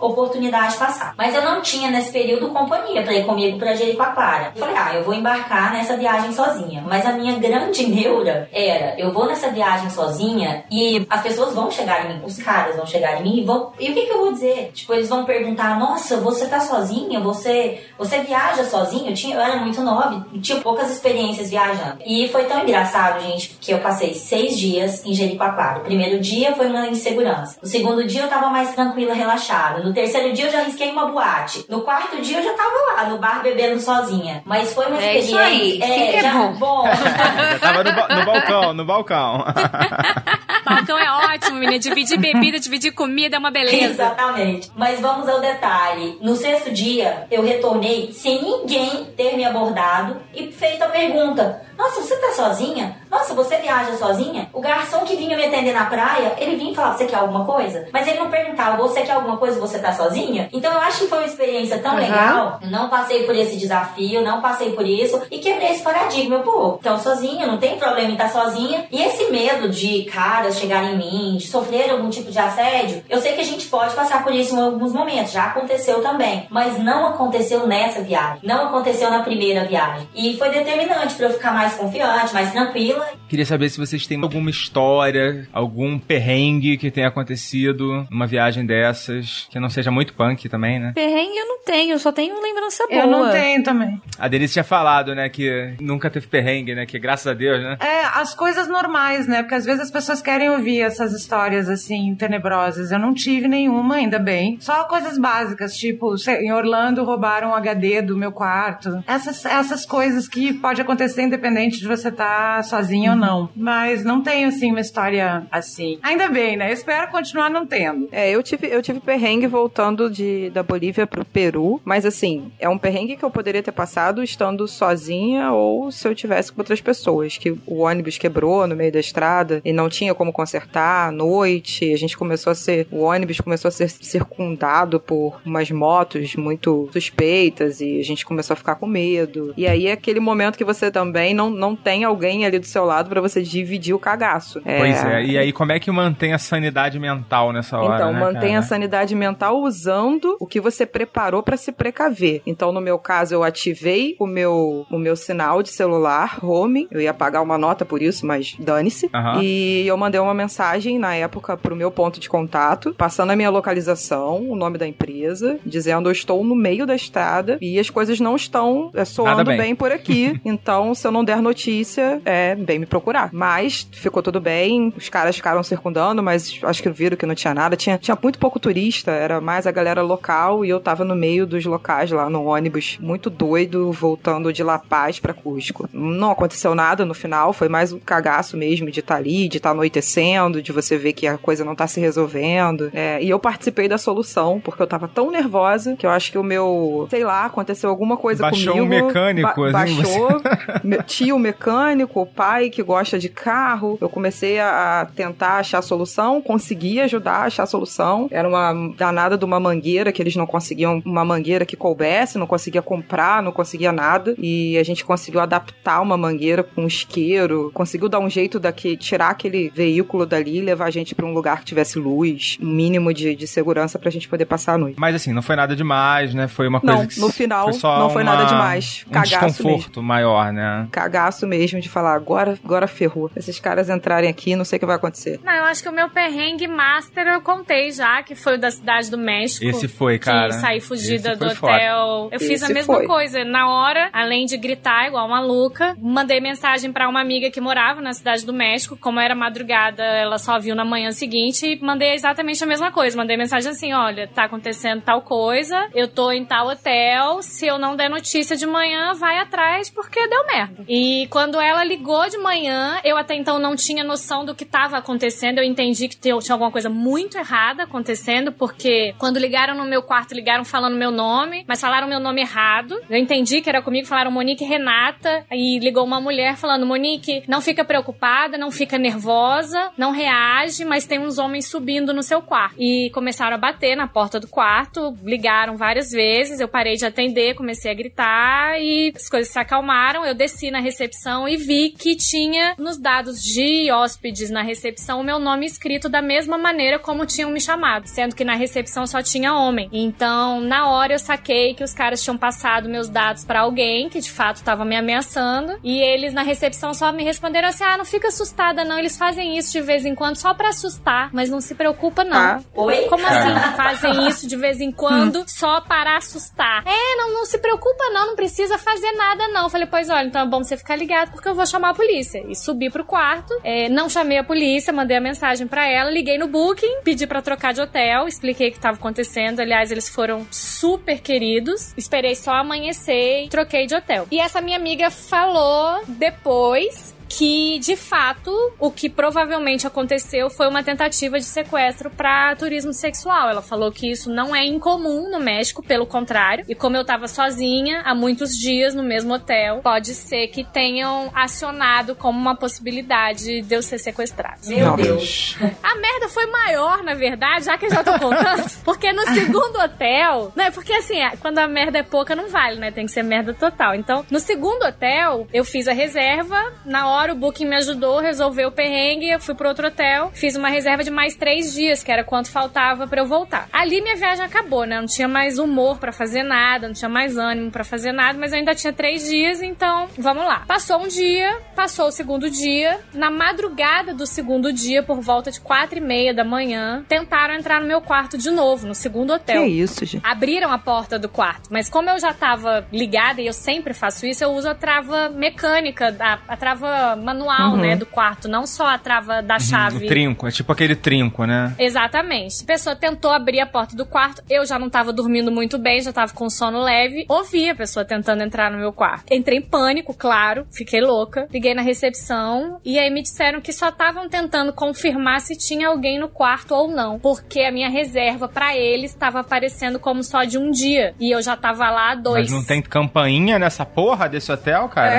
oportunidade passar. Mas eu não tinha nesse período companhia para ir comigo para Jericoacoara. Falei, ah, eu vou embarcar nessa viagem sozinha. Mas a minha grande neura era, eu vou nessa viagem sozinha e as pessoas vão chegar em mim, os caras vão chegar em mim e vão... E o que, que eu vou dizer? Tipo, eles vão perguntar, nossa, você tá sozinha? Você... você viaja sozinho? Eu, tinha, eu era muito nova, tinha poucas experiências viajando. E foi tão engraçado, gente, que eu passei seis dias em Jericoacoara. O primeiro dia foi uma insegurança. No segundo dia eu tava mais tranquila, relaxada. No terceiro dia eu já risquei uma boate. No quarto dia eu já tava lá, no bar, bebendo sozinha. Mas foi uma é experiência... Isso aí. É, já, bom. bom. já tava no, no balcão, no balcão. balcão é ótimo, menina. Dividir bebida, dividir comida é uma beleza. Exatamente. Mas vamos ao detalhe. No sexto dia, eu retornei sem ninguém ter me abordado e feito a pergunta: Nossa, você tá sozinha? Nossa, você viaja sozinha? O garçom que vinha me atender na praia, ele vinha e falava: Você quer alguma coisa? Mas ele não perguntava: Você quer alguma coisa? Você tá sozinha? Então eu acho que foi uma experiência tão uhum. legal. Eu não passei por esse desafio, não passei por isso e quebrei esse paradigma. Pô, então sozinha, não tem problema em estar sozinha. E esse medo de caras chegarem em mim, de sofrer algum tipo de assédio, eu sei que a gente pode passar por isso em alguns momentos. Já aconteceu também. Mas não aconteceu nessa viagem. Não aconteceu na primeira viagem. E foi determinante para eu ficar mais confiante, mais tranquila. Queria saber se vocês têm alguma história, algum perrengue que tenha acontecido numa viagem dessas, que não seja muito punk também, né? Perrengue eu não tenho, eu só tenho lembrança boa. Eu não tenho também. A Denise tinha falado, né, que nunca teve perrengue, né, que graças a Deus, né? É, as coisas normais, né, porque às vezes as pessoas querem ouvir essas histórias, assim, tenebrosas. Eu não tive nenhuma, ainda bem. Só coisas básicas, tipo, em Orlando roubaram um HD do meu quarto. Essas, essas coisas que pode acontecer independente de você estar tá sozinho uhum. ou não. Mas não tenho, assim, uma história assim. Ainda bem, né? Eu espero continuar não tendo. É, eu tive, eu tive perrengue voltando de, da Bolívia pro Peru, mas assim, é um perrengue que eu poderia ter passado estando sozinha ou se eu tivesse com outras pessoas, que o ônibus quebrou no meio da estrada e não tinha como consertar à noite, a gente começou a ser, o ônibus começou a ser circundado por umas motos muito suspeitas e a gente começou a ficar com medo. E aí é aquele momento que você também não, não tem alguém ali do seu lado para você dividir o cagaço. É... Pois é, e aí como é que mantém a sanidade mental nessa hora? Então, né, mantém cara? a sanidade mental usando o que você preparou para se precaver. Então, no meu caso, eu ativei o meu, o meu sinal de celular, home. Eu ia pagar uma nota por isso, mas dane-se. Aham. E eu mandei uma mensagem na época pro meu ponto de contato, passando a minha localização, o nome da empresa, dizendo eu estou no meio da estrada e as coisas não estão é, soando bem. bem. por aqui. então, se eu não der notícia, é bem me procurar. Mas ficou tudo bem, os caras ficaram circundando, mas acho que viram que não tinha nada. Tinha, tinha muito pouco turista, era mais a galera local e eu tava no meio dos locais lá no ônibus, muito doido, voltando de La Paz pra Cusco. Não aconteceu nada no final, foi mais um cagaço mesmo de estar ali, de estar anoitecendo, de você ver que a coisa não tá se resolvendo. É, e eu participei da solução, porque eu tava tão nervosa que eu acho que o meu, sei lá, aconteceu alguma coisa Baixou comigo. um mecânico, ba assim, baixou. Me- Tio mecânico, o pai que gosta de carro. Eu comecei a, a tentar achar a solução, consegui ajudar a achar a solução. Era uma danada de uma mangueira que eles não conseguiam, uma mangueira que coubesse, não conseguia comprar, não conseguia nada. E a gente conseguiu adaptar uma mangueira com isqueiro, conseguiu dar um jeito daqui, tirar aquele veículo dali levar a gente pra um lugar que tivesse luz, um mínimo de, de segurança pra gente poder passar a noite. Mas assim, não foi nada demais, né? Foi uma coisa Não, que no final foi só não foi uma- nada demais. Um Cagaço desconforto maior, né? Cagaço mesmo de falar, agora, agora ferrou. Esses caras entrarem aqui, não sei o que vai acontecer. Não, eu acho que o meu perrengue master eu contei já, que foi o da cidade do México. Esse foi, cara. Que saí fugida do foi foda. hotel. Eu fiz a Esse mesma foi. coisa. Na hora, além de gritar igual maluca, mandei mensagem pra uma amiga que morava na cidade do México. Como era madrugada, ela só viu na manhã seguinte e mandei exatamente a mesma coisa. Mandei mensagem assim: olha, tá acontecendo tal coisa, eu tô em tal hotel. Se eu não der notícia de manhã, vai atrás porque deu merda. E quando ela ligou de manhã, eu até então não tinha noção do que tava acontecendo. Eu entendi que tinha alguma coisa muito errada acontecendo, porque quando ligaram no meu quarto, ligaram falando meu nome, mas falaram meu nome errado. Eu entendi que era comigo, falaram Monique Renata, e ligou uma mulher falando: Monique, não fica preocupada, não fica nervosa, não reage, mas tem uns homens subindo no seu quarto. E começaram a bater na porta do quarto, ligaram várias vezes, eu parei de atender, comecei a gritar e as coisas se acalmaram. Eu desci na recepção e vi que tinha nos dados de hóspedes na recepção o meu nome escrito da mesma maneira como tinham me chamado, sendo que na recepção só tinha homem. Então, na hora eu saquei que os caras tinham passado meus dados pra alguém que de fato estava me ameaçando e eles na recepção só me responderam assim: "Ah, não fica assustada não, eles fazem isso de vez em quando só pra assustar, mas não se preocupa não". Ah. Oi? Como assim? Fazem isso de vez em quando só para assustar. É, não, não se preocupa não, não precisa fazer nada não. Eu Falei, pois olha, então é bom você ficar ligado porque eu vou chamar a polícia. E subi pro quarto, é, não chamei a polícia, mandei a mensagem pra ela, liguei no Booking, pedi pra trocar de hotel, expliquei o que tava acontecendo. Aliás, eles foram super queridos. Esperei só amanhecer e troquei de hotel. E essa minha amiga falou depois que de fato o que provavelmente aconteceu foi uma tentativa de sequestro para turismo sexual. Ela falou que isso não é incomum no México, pelo contrário. E como eu tava sozinha há muitos dias no mesmo hotel, pode ser que tenham acionado como uma possibilidade de eu ser sequestrada. Meu. Deus. A merda foi maior, na verdade, já que eu já tô contando. Porque no segundo hotel, né? Porque assim, é, quando a merda é pouca, não vale, né? Tem que ser merda total. Então, no segundo hotel, eu fiz a reserva. Na hora, o Booking me ajudou, resolveu o perrengue. Eu fui pro outro hotel, fiz uma reserva de mais três dias, que era quanto faltava pra eu voltar. Ali minha viagem acabou, né? Não tinha mais humor pra fazer nada, não tinha mais ânimo pra fazer nada, mas eu ainda tinha três dias, então vamos lá. Passou um dia, passou o segundo dia. Na madrugada do segundo dia, por volta de quatro e meia da manhã, tentaram entrar no meu quarto de novo, no segundo hotel. Que isso, gente? Abriram a porta do quarto, mas como eu já tava ligada e eu sempre faço isso, eu uso a trava mecânica, a, a trava manual, Uhum. né, do quarto, não só a trava da O chave. trinco, é tipo aquele trinco, né? Exatamente. A pessoa tentou abrir a porta do quarto, eu já não tava dormindo muito bem, já tava com sono leve. Ouvi a pessoa tentando entrar no meu quarto. Entrei em pânico, claro, fiquei louca. Liguei na recepção e aí me disseram que só estavam tentando confirmar se tinha alguém no quarto ou não, porque a minha reserva pra eles estava aparecendo como só de um dia e eu já tava lá há dois. Mas não tem campainha nessa porra desse hotel, cara?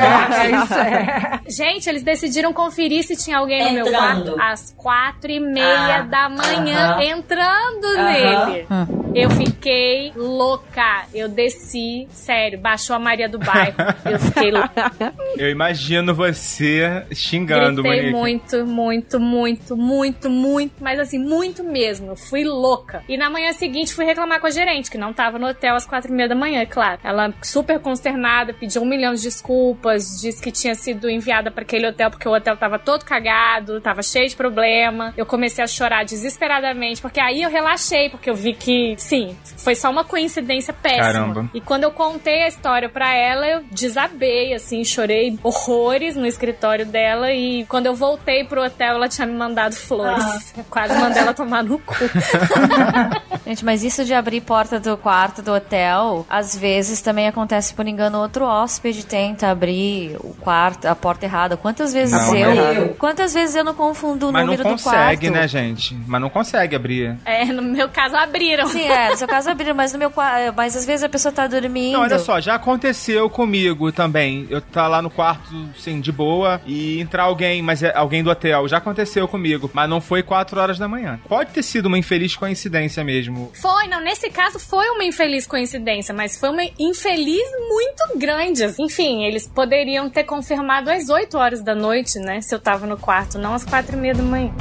É, isso é. Gente, eles decidiram conferir se tinha alguém no meu Entrando. quarto às quatro e meia Ah, da manhã, aham. entrando Aham. nele. Eu fiquei louca. Eu desci, sério, baixou a Maria do bairro. Eu fiquei louca. Eu imagino você xingando, Gritei Monique. muito, muito, muito, muito, muito, mas assim, muito mesmo. Eu fui louca. E na manhã seguinte fui reclamar com a gerente, que não tava no hotel às quatro e meia da manhã, é claro. Ela super consternada, pediu um milhão de desculpas, disse que tinha sido enviada para aquele hotel porque o hotel tava todo cagado, tava cheio de problema. Eu comecei a chorar desesperadamente, porque aí eu relaxei, porque eu vi que, sim, foi só uma coincidência péssima. Caramba. E quando eu contei a história pra ela, eu desabei, assim, chorei horrores no escritório dela. E quando eu voltei pro hotel, ela tinha me mandado flores. Eu Quase mandei ela tomar no cu. Gente, mas isso de abrir porta do quarto do hotel, às vezes também acontece por engano outro hóspede tenta abrir o quarto, a porta errada. Quantas vezes Não, eu, errado. quantas vezes eu não confundo o Mas não número do quarto? consegue, né, gente? Mas não consegue abrir. É, no meu caso, abriram. Sim, é, no seu caso abriram, mas no meu quarto, mas às vezes a pessoa tá dormindo. Não, olha só, já aconteceu comigo também. Eu tá lá no quarto, assim, de boa, e entrar alguém, mas é alguém do hotel. Já aconteceu comigo, mas não foi 4 horas da manhã. Pode ter sido uma infeliz coincidência mesmo. Foi, não, nesse caso foi uma infeliz coincidência, mas foi uma infeliz muito grande. Enfim, eles poderiam ter confirmado às 8 horas da noite, né? Se eu tava no quarto, não às 4 e meia da manhã.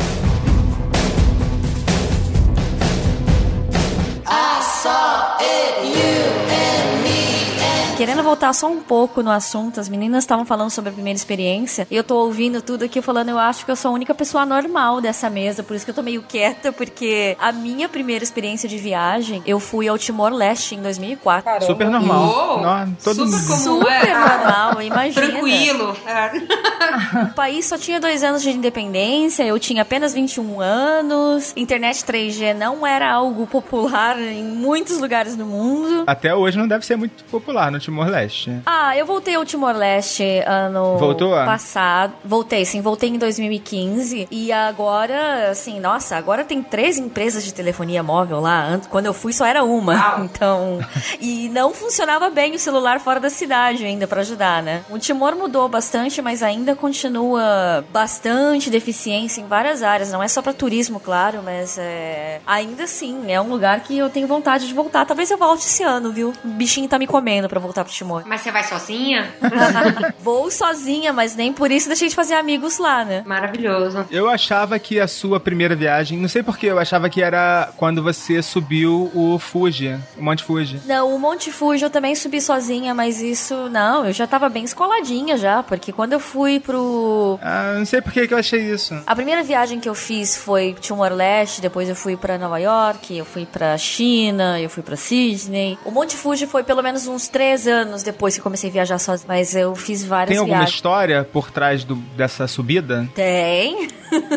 Querendo voltar só um pouco no assunto, as meninas estavam falando sobre a primeira experiência, e eu tô ouvindo tudo aqui falando, eu acho que eu sou a única pessoa normal dessa mesa, por isso que eu tô meio quieta, porque a minha primeira experiência de viagem, eu fui ao Timor-Leste em 2004. Super normal. Uou, Não, todo super comum, Super é. normal, imagina. Tranquilo. É. O país só tinha dois anos de independência, eu tinha apenas 21 anos, internet 3G não era algo popular em muitos lugares do mundo. Até hoje não deve ser muito popular no Timor-Leste. Ah, eu voltei ao Timor-Leste ano Voltou? passado. Voltei, sim, voltei em 2015. E agora, assim, nossa, agora tem três empresas de telefonia móvel lá. Quando eu fui, só era uma. Então. E não funcionava bem o celular fora da cidade ainda pra ajudar, né? O Timor mudou bastante, mas ainda continua bastante deficiência em várias áreas. Não é só pra turismo, claro, mas é. Ainda assim, é um lugar que eu tenho vontade de voltar. Talvez eu volte esse ano, viu? O bichinho tá me comendo pra voltar pro Timor. Mas você vai sozinha? Vou sozinha, mas nem por isso deixei de fazer amigos lá, né? Maravilhoso. Eu achava que a sua primeira viagem, não sei porquê, eu achava que era quando você subiu o Fuji, o Monte Fuji. Não, o Monte Fuji eu também subi sozinha, mas isso não, eu já tava bem escoladinha já, porque quando eu fui pro. Ah, não sei por que eu achei isso. A primeira viagem que eu fiz foi Timor-Leste, depois eu fui pra Nova York, eu fui pra China, eu fui pra Sydney. O Monte Fuji foi pelo menos uns três anos depois que comecei a viajar sozinha, mas eu fiz várias Tem alguma viagens. história por trás do- dessa subida? Tem.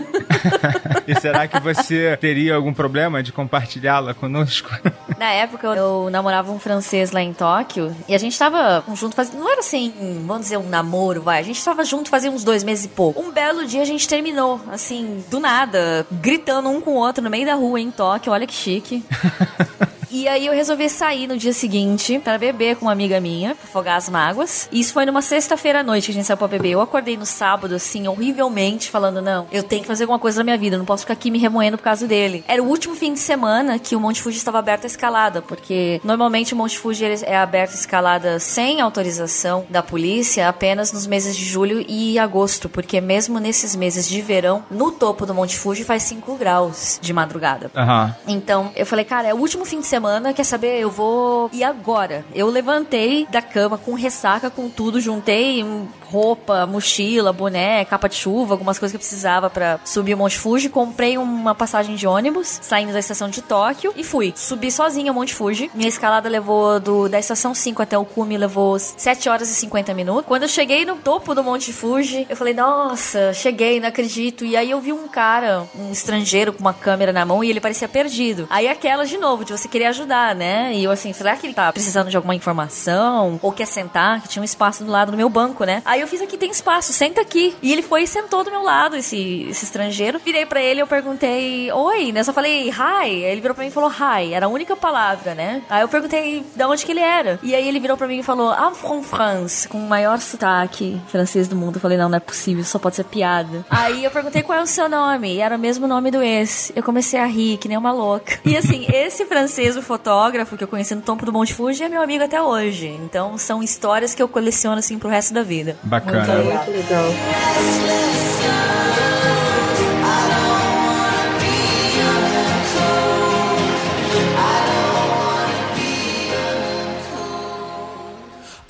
E será que você teria algum problema de compartilhá-la conosco? Na época eu namorava um francês lá em Tóquio e a gente tava junto fazendo. Não era assim, vamos dizer, um namoro, vai. A gente tava junto fazia uns dois meses e pouco. Um belo dia a gente terminou, assim, do nada, gritando um com o outro no meio da rua em Tóquio. Olha que chique. E aí eu resolvi sair no dia seguinte para beber com uma amiga minha, pra afogar as mágoas. E isso foi numa sexta-feira à noite que a gente saiu pra beber. Eu acordei no sábado, assim, horrivelmente, falando, não, eu tenho que fazer alguma coisa na minha vida, eu não posso ficar aqui me remoendo por causa dele. Era o último fim de semana que o Monte Fuji estava aberto à escalada, porque normalmente o Monte Fuji é aberto à escalada sem autorização da polícia apenas nos meses de julho e agosto, porque mesmo nesses meses de verão, no topo do Monte Fuji faz 5 graus de madrugada. Aham. Então, eu falei, cara, é o último fim de semana, quer saber? Eu vou. E agora? Eu levantei da cama com ressaca, com tudo, juntei hum, roupa, mochila, boné, capa de chuva, algumas coisas que eu precisava pra subir o Monte Fuji. Comprei uma passagem de ônibus, saindo da estação de Tóquio, e fui. Subi sozinha o Monte Fuji. Minha escalada levou do, da estação 5 até o cume, levou 7 horas e 50 minutos. Quando eu cheguei no topo do Monte Fuji, eu falei, nossa, cheguei, não acredito. E aí eu vi um cara, um estrangeiro com uma câmera na mão, e ele parecia perdido. Aí aquela de novo, de você querer ajudar, né? E eu assim, será que ele tá precisando de alguma informação? Ou quer sentar? Que tinha um espaço do lado do meu banco, né? Aí eu fiz aqui, tem espaço, senta aqui. E ele foi e sentou do meu lado, esse, esse estrangeiro. Virei pra ele, eu perguntei, oi, né? Eu só falei, hi. Ele virou pra mim e falou, hi. Era a única palavra, né? Aí eu perguntei de onde que ele era. E aí ele virou pra mim e falou, I'm from France, com o maior sotaque francês do mundo. Eu falei, não, não é possível, só pode ser piada. Aí eu perguntei qual é o seu nome. E era o mesmo nome do ex. Eu comecei a rir, que nem uma louca. E assim, esse francês, o fotógrafo que eu conheci no topo do Monte Fuji, é meu amigo até hoje. Então são histórias que eu coleciono assim pro resto da vida. Bacana. Muito legal. Muito legal.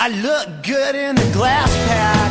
I look good in the glass pack.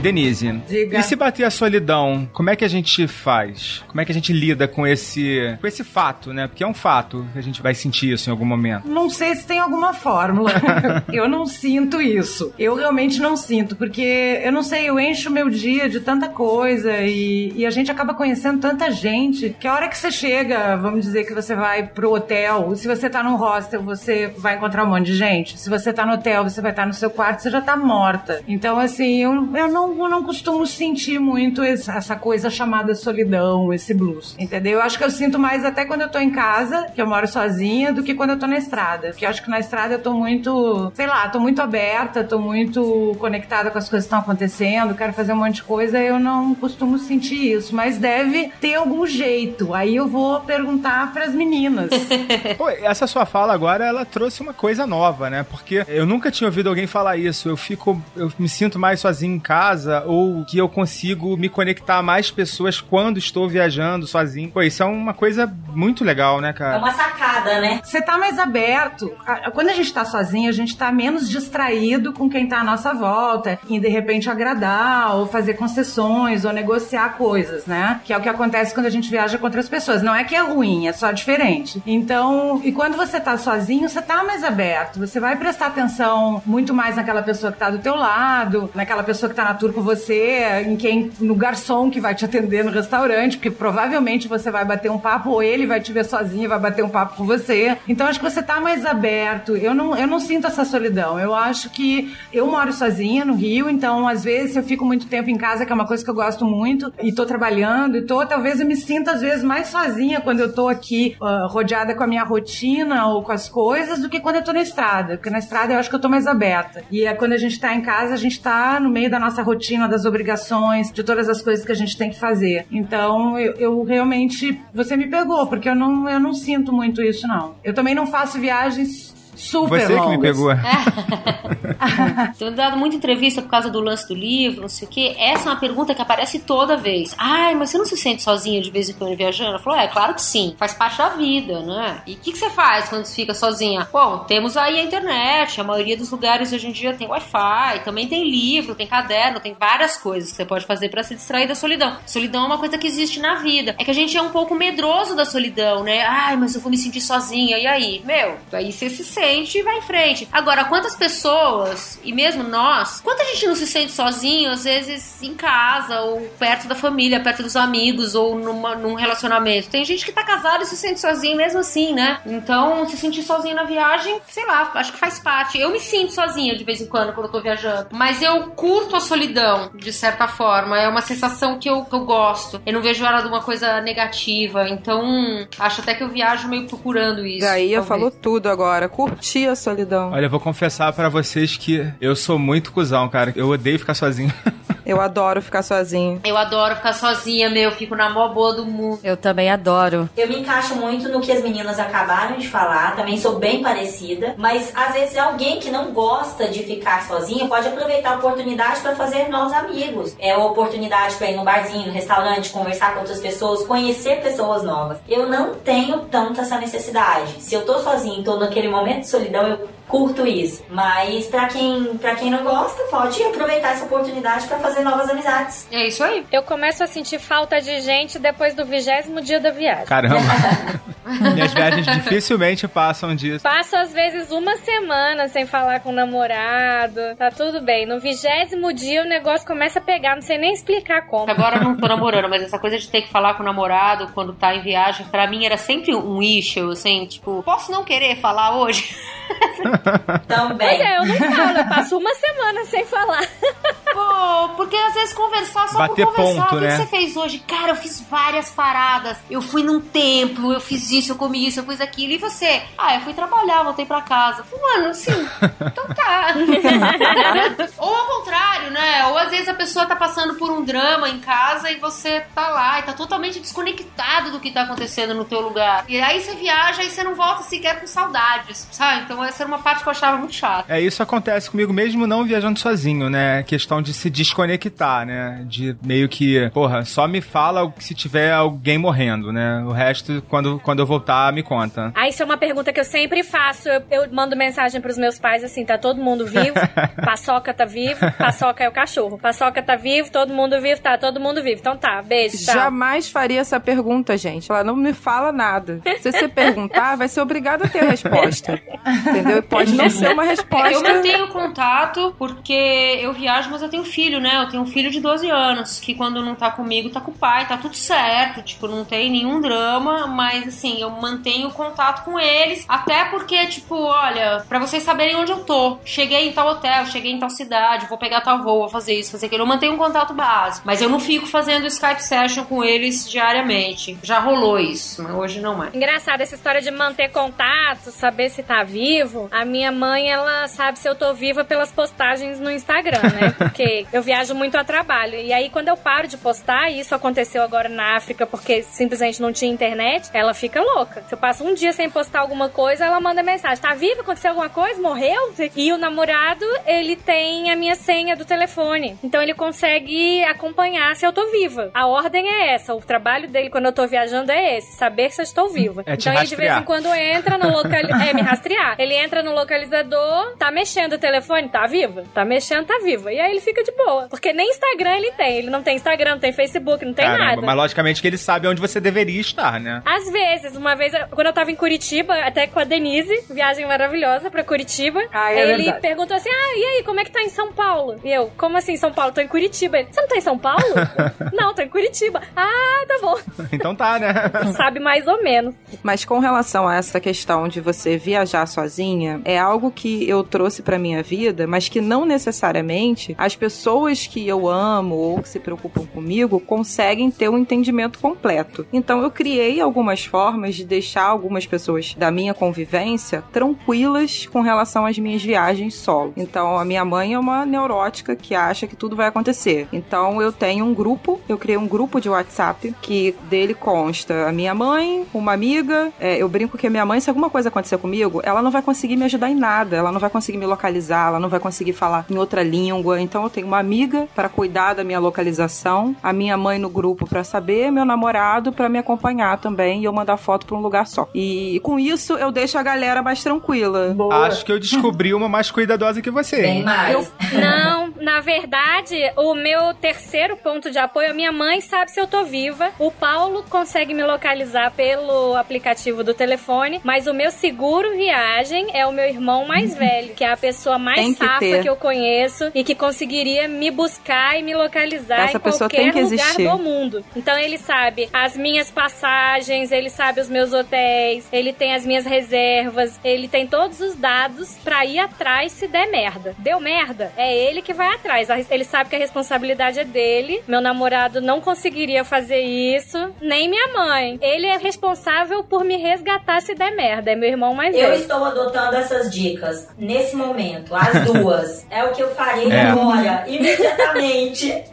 Denise, Diga. e se bater a solidão, como é que a gente faz? Como é que a gente lida com esse, com esse fato, né? Porque é um fato que a gente vai sentir isso em algum momento. Não sei se tem alguma fórmula. eu não sinto isso. Eu realmente não sinto, porque eu não sei, eu encho meu dia de tanta coisa e, e a gente acaba conhecendo tanta gente que a hora que você chega, vamos dizer que você vai pro hotel, se você tá num hostel, você vai encontrar um monte de gente. Se você tá no hotel, você vai estar no seu quarto, você já tá morta. Então, assim, eu, eu não, eu não costumo sentir muito essa coisa chamada solidão, esse blues. Entendeu? Eu acho que eu sinto mais até quando eu tô em casa, que eu moro sozinha, do que quando eu tô na estrada. Porque eu acho que na estrada eu tô muito, sei lá, tô muito aberta, tô muito conectada com as coisas que estão acontecendo, quero fazer um monte de coisa, eu não costumo sentir isso. Mas deve ter algum jeito. Aí eu vou perguntar pras meninas. Pô, essa sua fala agora, ela trouxe uma coisa nova, né? Porque eu nunca tinha ouvido alguém falar isso. Eu fico, eu me sinto mais sozinho em casa ou que eu consigo me conectar a mais pessoas quando estou viajando sozinho. Pô, isso é uma coisa muito legal, né, É cara? uma sacada, né? Você tá mais aberto. Quando a gente tá sozinho, a gente tá menos distraído com quem tá à nossa volta, em de repente agradar, ou fazer concessões, ou negociar coisas, né? Que é o que acontece quando a gente viaja com outras pessoas. Não é que é ruim, é só diferente. Então, e quando você tá sozinho, você tá mais aberto. Você vai prestar atenção muito mais naquela pessoa que tá do teu lado, naquela pessoa que tá na com você, em quem, no garçom que vai te atender no restaurante, porque provavelmente você vai bater um papo, ou ele vai te ver sozinho vai bater um papo com você. Então acho que você tá mais aberto. Eu não, eu não sinto essa solidão. Eu acho que eu moro sozinha no Rio, então às vezes eu fico muito tempo em casa, que é uma coisa que eu gosto muito, e tô trabalhando, e tô, talvez eu me sinta às vezes mais sozinha quando eu tô aqui ah, rodeada com a minha rotina ou com as coisas do que quando eu tô na estrada. Porque na estrada eu acho que eu tô mais aberta. E é quando a gente tá em casa, a gente tá no meio da nossa rotina, das obrigações, de todas as coisas que a gente tem que fazer. Então eu, eu realmente. Você me pegou, porque eu não, eu não sinto muito isso, não. Eu também não faço viagens super Você que me longas. pegou. Tenho dado muita entrevista por causa do lance do livro, não sei o quê. Essa é uma pergunta que aparece toda vez. Ai, mas você não se sente sozinha de vez em quando viajando? Ela falou, é, claro que sim. Faz parte da vida, né? E o que, que você faz quando você fica sozinha? Bom, temos aí a internet. A maioria dos lugares hoje em dia tem Wi-Fi. Também tem livro, tem caderno, tem várias coisas que você pode fazer pra se distrair da solidão. Solidão é uma coisa que existe na vida. É que a gente é um pouco medroso da solidão, né? Ai, mas eu vou me sentir sozinha. E aí? Meu, aí você se sente e vai em frente. Agora, quantas pessoas, e mesmo nós, quanta gente não se sente sozinho, às vezes em casa, ou perto da família, perto dos amigos, ou numa, num relacionamento? Tem gente que tá casada e se sente sozinho mesmo assim, né? Então, se sentir sozinho na viagem, sei lá, acho que faz parte. Eu me sinto sozinha de vez em quando quando eu tô viajando. Mas eu curto a solidão, de certa forma. É uma sensação que eu, que eu gosto. Eu não vejo ela de uma coisa negativa. Então, acho até que eu viajo meio procurando isso. Gaia falou tudo agora. Curti a solidão. Olha, eu vou confessar pra vocês que eu sou muito cuzão, cara. Eu odeio ficar sozinho. Eu adoro ficar sozinho. Eu adoro ficar sozinha, meu. Fico na mó boa do mundo. Eu também adoro. Eu me encaixo muito no que as meninas acabaram de falar, também sou bem parecida, mas às vezes alguém que não gosta de ficar sozinha pode aproveitar a oportunidade para fazer novos amigos. É uma oportunidade para ir no barzinho, no restaurante, conversar com outras pessoas, conhecer pessoas novas. Eu não tenho tanto essa necessidade. Se eu tô sozinha e tô naquele momento de solidão, eu curto isso. Mas pra quem, pra quem não gosta, pode aproveitar essa oportunidade para fazer novas amizades. É isso aí. Eu começo a sentir falta de gente depois do vigésimo dia da viagem. Caramba. Minhas viagens dificilmente passam disso. Passo às vezes uma semana sem falar com o namorado. Tá tudo bem. No vigésimo dia o negócio começa a pegar, não sei nem explicar como. Agora eu não tô namorando, mas essa coisa de ter que falar com o namorado quando tá em viagem, pra mim era sempre um issue, assim, tipo, posso não querer falar hoje? Também. Pois é, eu não falo, eu passo uma semana sem falar. Pô, porque às vezes conversar só Bater por conversar. ponto, o que, né? que você fez hoje? Cara, eu fiz várias paradas. Eu fui num templo, eu fiz isso, eu comi isso, eu fiz aquilo. E você? Ah, eu fui trabalhar, voltei pra casa. Mano, assim, então tá. Ou ao contrário, né? Ou às vezes a pessoa tá passando por um drama em casa e você tá lá e tá totalmente desconectado do que tá acontecendo no teu lugar. E aí você viaja e você não volta sequer com saudades, sabe? Então essa era uma parte que eu achava muito chata. É, isso acontece comigo mesmo não viajando sozinho, né? Questão de se desconectar, né? De meio que, porra, só me fala se tiver alguém morrendo, né? O resto, quando, quando eu voltar, me conta. Ah, isso é uma pergunta que eu sempre faço. Eu, eu mando mensagem pros meus pais assim: tá todo mundo vivo? Paçoca tá vivo? Paçoca é o cachorro. Paçoca tá vivo? Todo mundo vivo? Tá, todo mundo vivo. Então tá, beijo, tchau. Jamais faria essa pergunta, gente. Ela não me fala nada. Se você perguntar, vai ser obrigado a ter a resposta. Entendeu? E pode não ser uma resposta. Eu mantenho contato porque eu viajo, mas eu tenho filho, né? Eu tenho um filho de 12 anos, que quando não tá comigo, tá com o pai, tá tudo certo. Tipo, não tem nenhum drama, mas assim, eu mantenho contato com eles. Até porque, tipo, olha, pra vocês saberem onde eu tô. Cheguei em tal hotel, cheguei em tal cidade, vou pegar tal voo, vou fazer isso, fazer aquilo. Eu mantenho um contato básico. Mas eu não fico fazendo Skype session com eles diariamente. Já rolou isso, mas hoje não mais. Engraçado essa história de manter contato, saber se tá vivo. A minha mãe, ela sabe se eu tô viva pelas postagens no Instagram, né? Porque eu viajo muito a trabalho. E aí, quando eu paro de postar, e isso aconteceu agora na África porque simplesmente não tinha internet, ela fica louca. Se eu passo um dia sem postar alguma coisa, ela manda mensagem: tá viva? Aconteceu alguma coisa? Morreu? E o namorado, ele tem a minha senha do telefone. Então ele consegue acompanhar se eu tô viva. A ordem é essa. O trabalho dele quando eu tô viajando é esse: saber se eu estou viva. É então ele de vez em quando entra no localizador. é, me rastrear. Ele entra no localizador, tá mexendo o telefone, tá viva. Tá mexendo, tá viva. E aí ele fica de boa. Porque nem Instagram ele tem. Ele não tem Instagram, não tem Facebook, não tem Caramba, nada. mas logicamente que ele sabe onde você deveria estar, né? Às vezes, uma vez, quando eu tava em Curitiba, até com a Denise, viagem maravilhosa pra Curitiba, Ah, é ele verdade. perguntou assim: Ah, e aí, como é que tá em São Paulo? E eu, como assim São Paulo? Tô em Curitiba. Ele, Você não tá em São Paulo? não, tô em Curitiba. Ah, tá bom. Então tá, né? Sabe mais ou menos. Mas com relação a essa questão de você viajar sozinha, é algo que eu trouxe pra minha vida, mas que não necessariamente as pessoas que eu amo ou que se preocupam comigo conseguem ter um entendimento completo. Então eu criei algumas formas de deixar algumas pessoas da minha convivência tranquilas com relação às minhas viagens solo. Então a minha mãe é uma neurótica que acha que tudo vai acontecer. Então eu tenho um grupo, eu criei um grupo de WhatsApp que dele consta a minha mãe, uma amiga. é, eu brinco que a minha mãe, se alguma coisa acontecer comigo, ela não vai conseguir me ajudar em nada. Ela não vai conseguir me localizar, ela não vai conseguir falar em outra língua. Então eu tenho uma amiga para cuidar da minha localização, a minha mãe no grupo para saber, meu namorado para me acompanhar também e eu mandar foto para um lugar só. E com isso eu deixo a galera mais tranquila. Acho que eu descobri uma mais cuidadosa que você. Bem hein? mais. Não, na verdade, o meu terceiro ponto de apoio, a minha mãe sabe se eu tô viva. O Paulo consegue me localizar pelo aplicativo do telefone, mas o meu seguro viagem é o meu irmão mais velho, que é a pessoa Tem mais que safa ter. que eu conheço e que conseguiria me buscar e me localizar Essa em pessoa qualquer tem que lugar existir. do mundo. Então ele sabe as minhas passagens, ele sabe os meus hotéis, ele tem as minhas reservas, ele tem todos os dados pra ir atrás se der merda. Deu merda, é ele que vai atrás. Ele sabe que a responsabilidade é dele. Meu namorado não conseguiria fazer isso, nem minha mãe. Ele é responsável por me resgatar se der merda. É meu irmão mais Eu velho. estou adotando essas dicas nesse momento, as duas. É o que eu farei É. agora, imediatamente.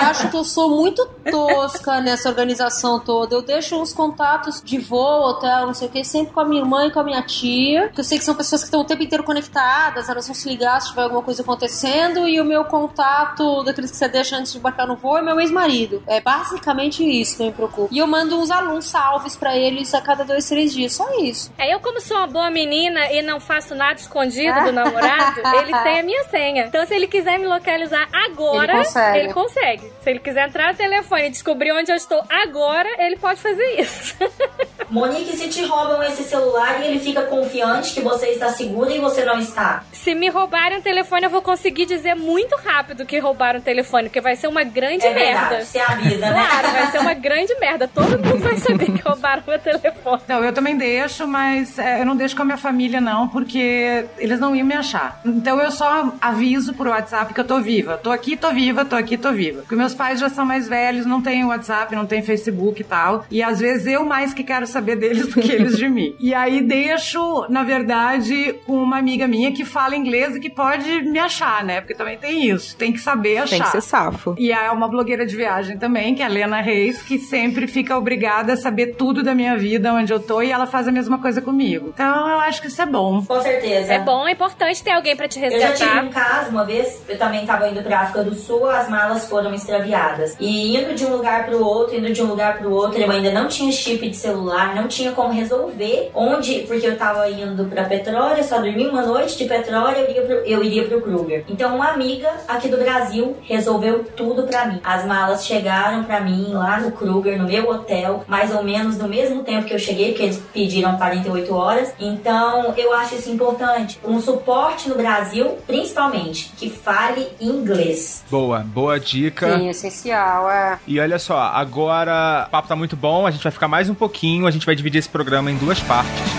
Acho que eu sou muito tosca nessa organização toda. Eu deixo uns contatos de voo, hotel, não sei o que, sempre com a minha irmã e com a minha tia. Que eu sei que são pessoas que estão o tempo inteiro conectadas, elas vão se ligar se tiver alguma coisa acontecendo. E o meu contato daqueles que você deixa antes de embarcar no voo é meu ex-marido. É basicamente isso que eu me preocupo. E eu mando uns alunos salves pra eles a cada dois, três dias. Só isso. É, eu como sou uma boa menina e não faço nada escondido do namorado, ele tem a minha senha. Então se ele quiser me localizar agora, Ele consegue. ele consegue. Se ele quiser entrar no telefone e descobrir onde eu estou agora, ele pode fazer isso. Monique, se te roubam esse celular e ele fica confiante que você está segura e você não está. Se me roubarem o telefone, eu vou conseguir dizer muito rápido que roubaram o telefone, porque vai ser uma grande É verdade, merda. você avisa, né? Claro, vai ser uma grande merda. Todo mundo vai saber que roubaram meu telefone. Não, eu também deixo, mas é, eu não deixo com a minha família, não, porque eles não iam me achar. Então eu só aviso por WhatsApp que eu tô viva. Tô aqui, tô viva, tô aqui, tô viva. Porque meus pais já são mais velhos, não têm WhatsApp, não têm Facebook e tal. E às vezes eu mais que quero saber deles do que eles de mim. E aí deixo, na verdade, com uma amiga minha que fala inglês e que pode me achar, né? Porque também tem isso. Tem que saber achar. Tem que ser safo. E é uma blogueira de viagem também, que é a Lena Reis, que sempre fica obrigada a saber tudo da minha vida, onde eu tô, e ela faz a mesma coisa comigo. Então eu acho que isso é bom. Com certeza. É bom, é importante ter alguém pra te Eu já tive resgatar. um caso, uma vez, eu também estava indo pra África do Sul, as malas foram extraviadas. E indo de um lugar pro outro, indo de um lugar pro outro, eu ainda não tinha chip de celular, não tinha como resolver onde, porque eu tava indo pra Petróleo, só dormi uma noite de Petróleo, eu iria pro, eu iria pro Kruger. Então uma amiga aqui do Brasil resolveu tudo pra mim. As malas chegaram pra mim lá no Kruger, no meu hotel, mais ou menos no mesmo tempo que eu cheguei, porque eles pediram 48 horas. Então eu acho isso importante. Um suporte no Brasil, principalmente, que fale inglês. Boa, boa dica. Sim, essencial, é. E olha só, agora o papo tá muito bom, a gente vai ficar mais um pouquinho, a gente vai dividir esse programa em duas partes.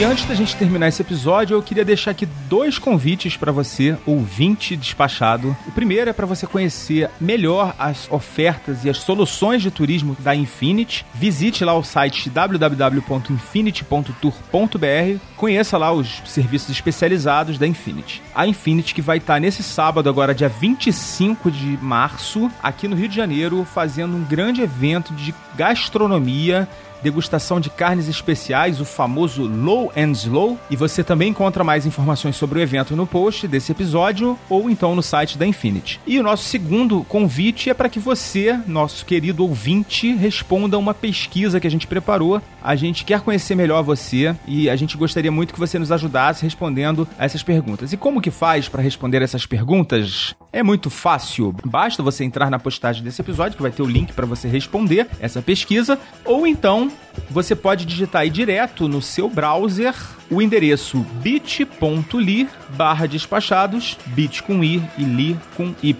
E antes da gente terminar esse episódio, eu queria deixar aqui dois convites para você, ouvinte despachado. O primeiro é para você conhecer melhor as ofertas e as soluções de turismo da Infinity. Visite lá o site www.infinity.tour.br. Conheça lá os serviços especializados da Infinity. A Infinity que vai estar nesse sábado, agora dia 25 de março, aqui no Rio de Janeiro, fazendo um grande evento de gastronomia degustação de carnes especiais, o famoso Low and Slow. E você também encontra mais informações sobre o evento no post desse episódio ou então no site da Infinity. E o nosso segundo convite é para que você, nosso querido ouvinte, responda uma pesquisa que a gente preparou. A gente quer conhecer melhor você e a gente gostaria muito que você nos ajudasse respondendo essas perguntas. E como que faz para responder essas perguntas? É muito fácil. Basta você entrar na postagem desse episódio que vai ter o link para você responder essa pesquisa ou então você pode digitar aí direto no seu browser o endereço bit.ly barra despachados, bit com i e li com y,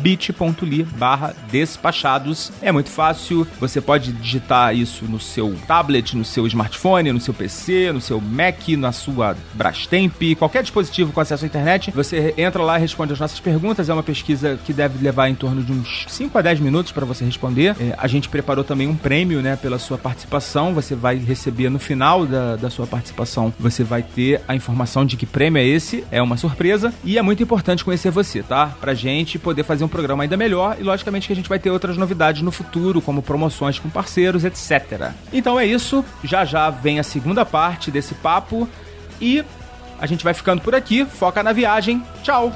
bit.ly barra despachados. É muito fácil, você pode digitar isso no seu tablet, no seu smartphone, no seu PC, no seu Mac, na sua Brastemp, qualquer dispositivo com acesso à internet, você entra lá e responde as nossas perguntas. É uma pesquisa que deve levar em torno de uns 5 a 10 minutos para você responder. É, a gente preparou também um prêmio, né, pela sua participação. Você vai receber no final da, da sua participação, você vai ter a informação de que prêmio é esse. É uma surpresa e é muito importante conhecer você, tá? Pra gente poder fazer um programa ainda melhor e logicamente que a gente vai ter outras novidades no futuro, como promoções com parceiros, etc. Então é isso, já já vem a segunda parte desse papo e a gente vai ficando por aqui. Foca na viagem. Tchau.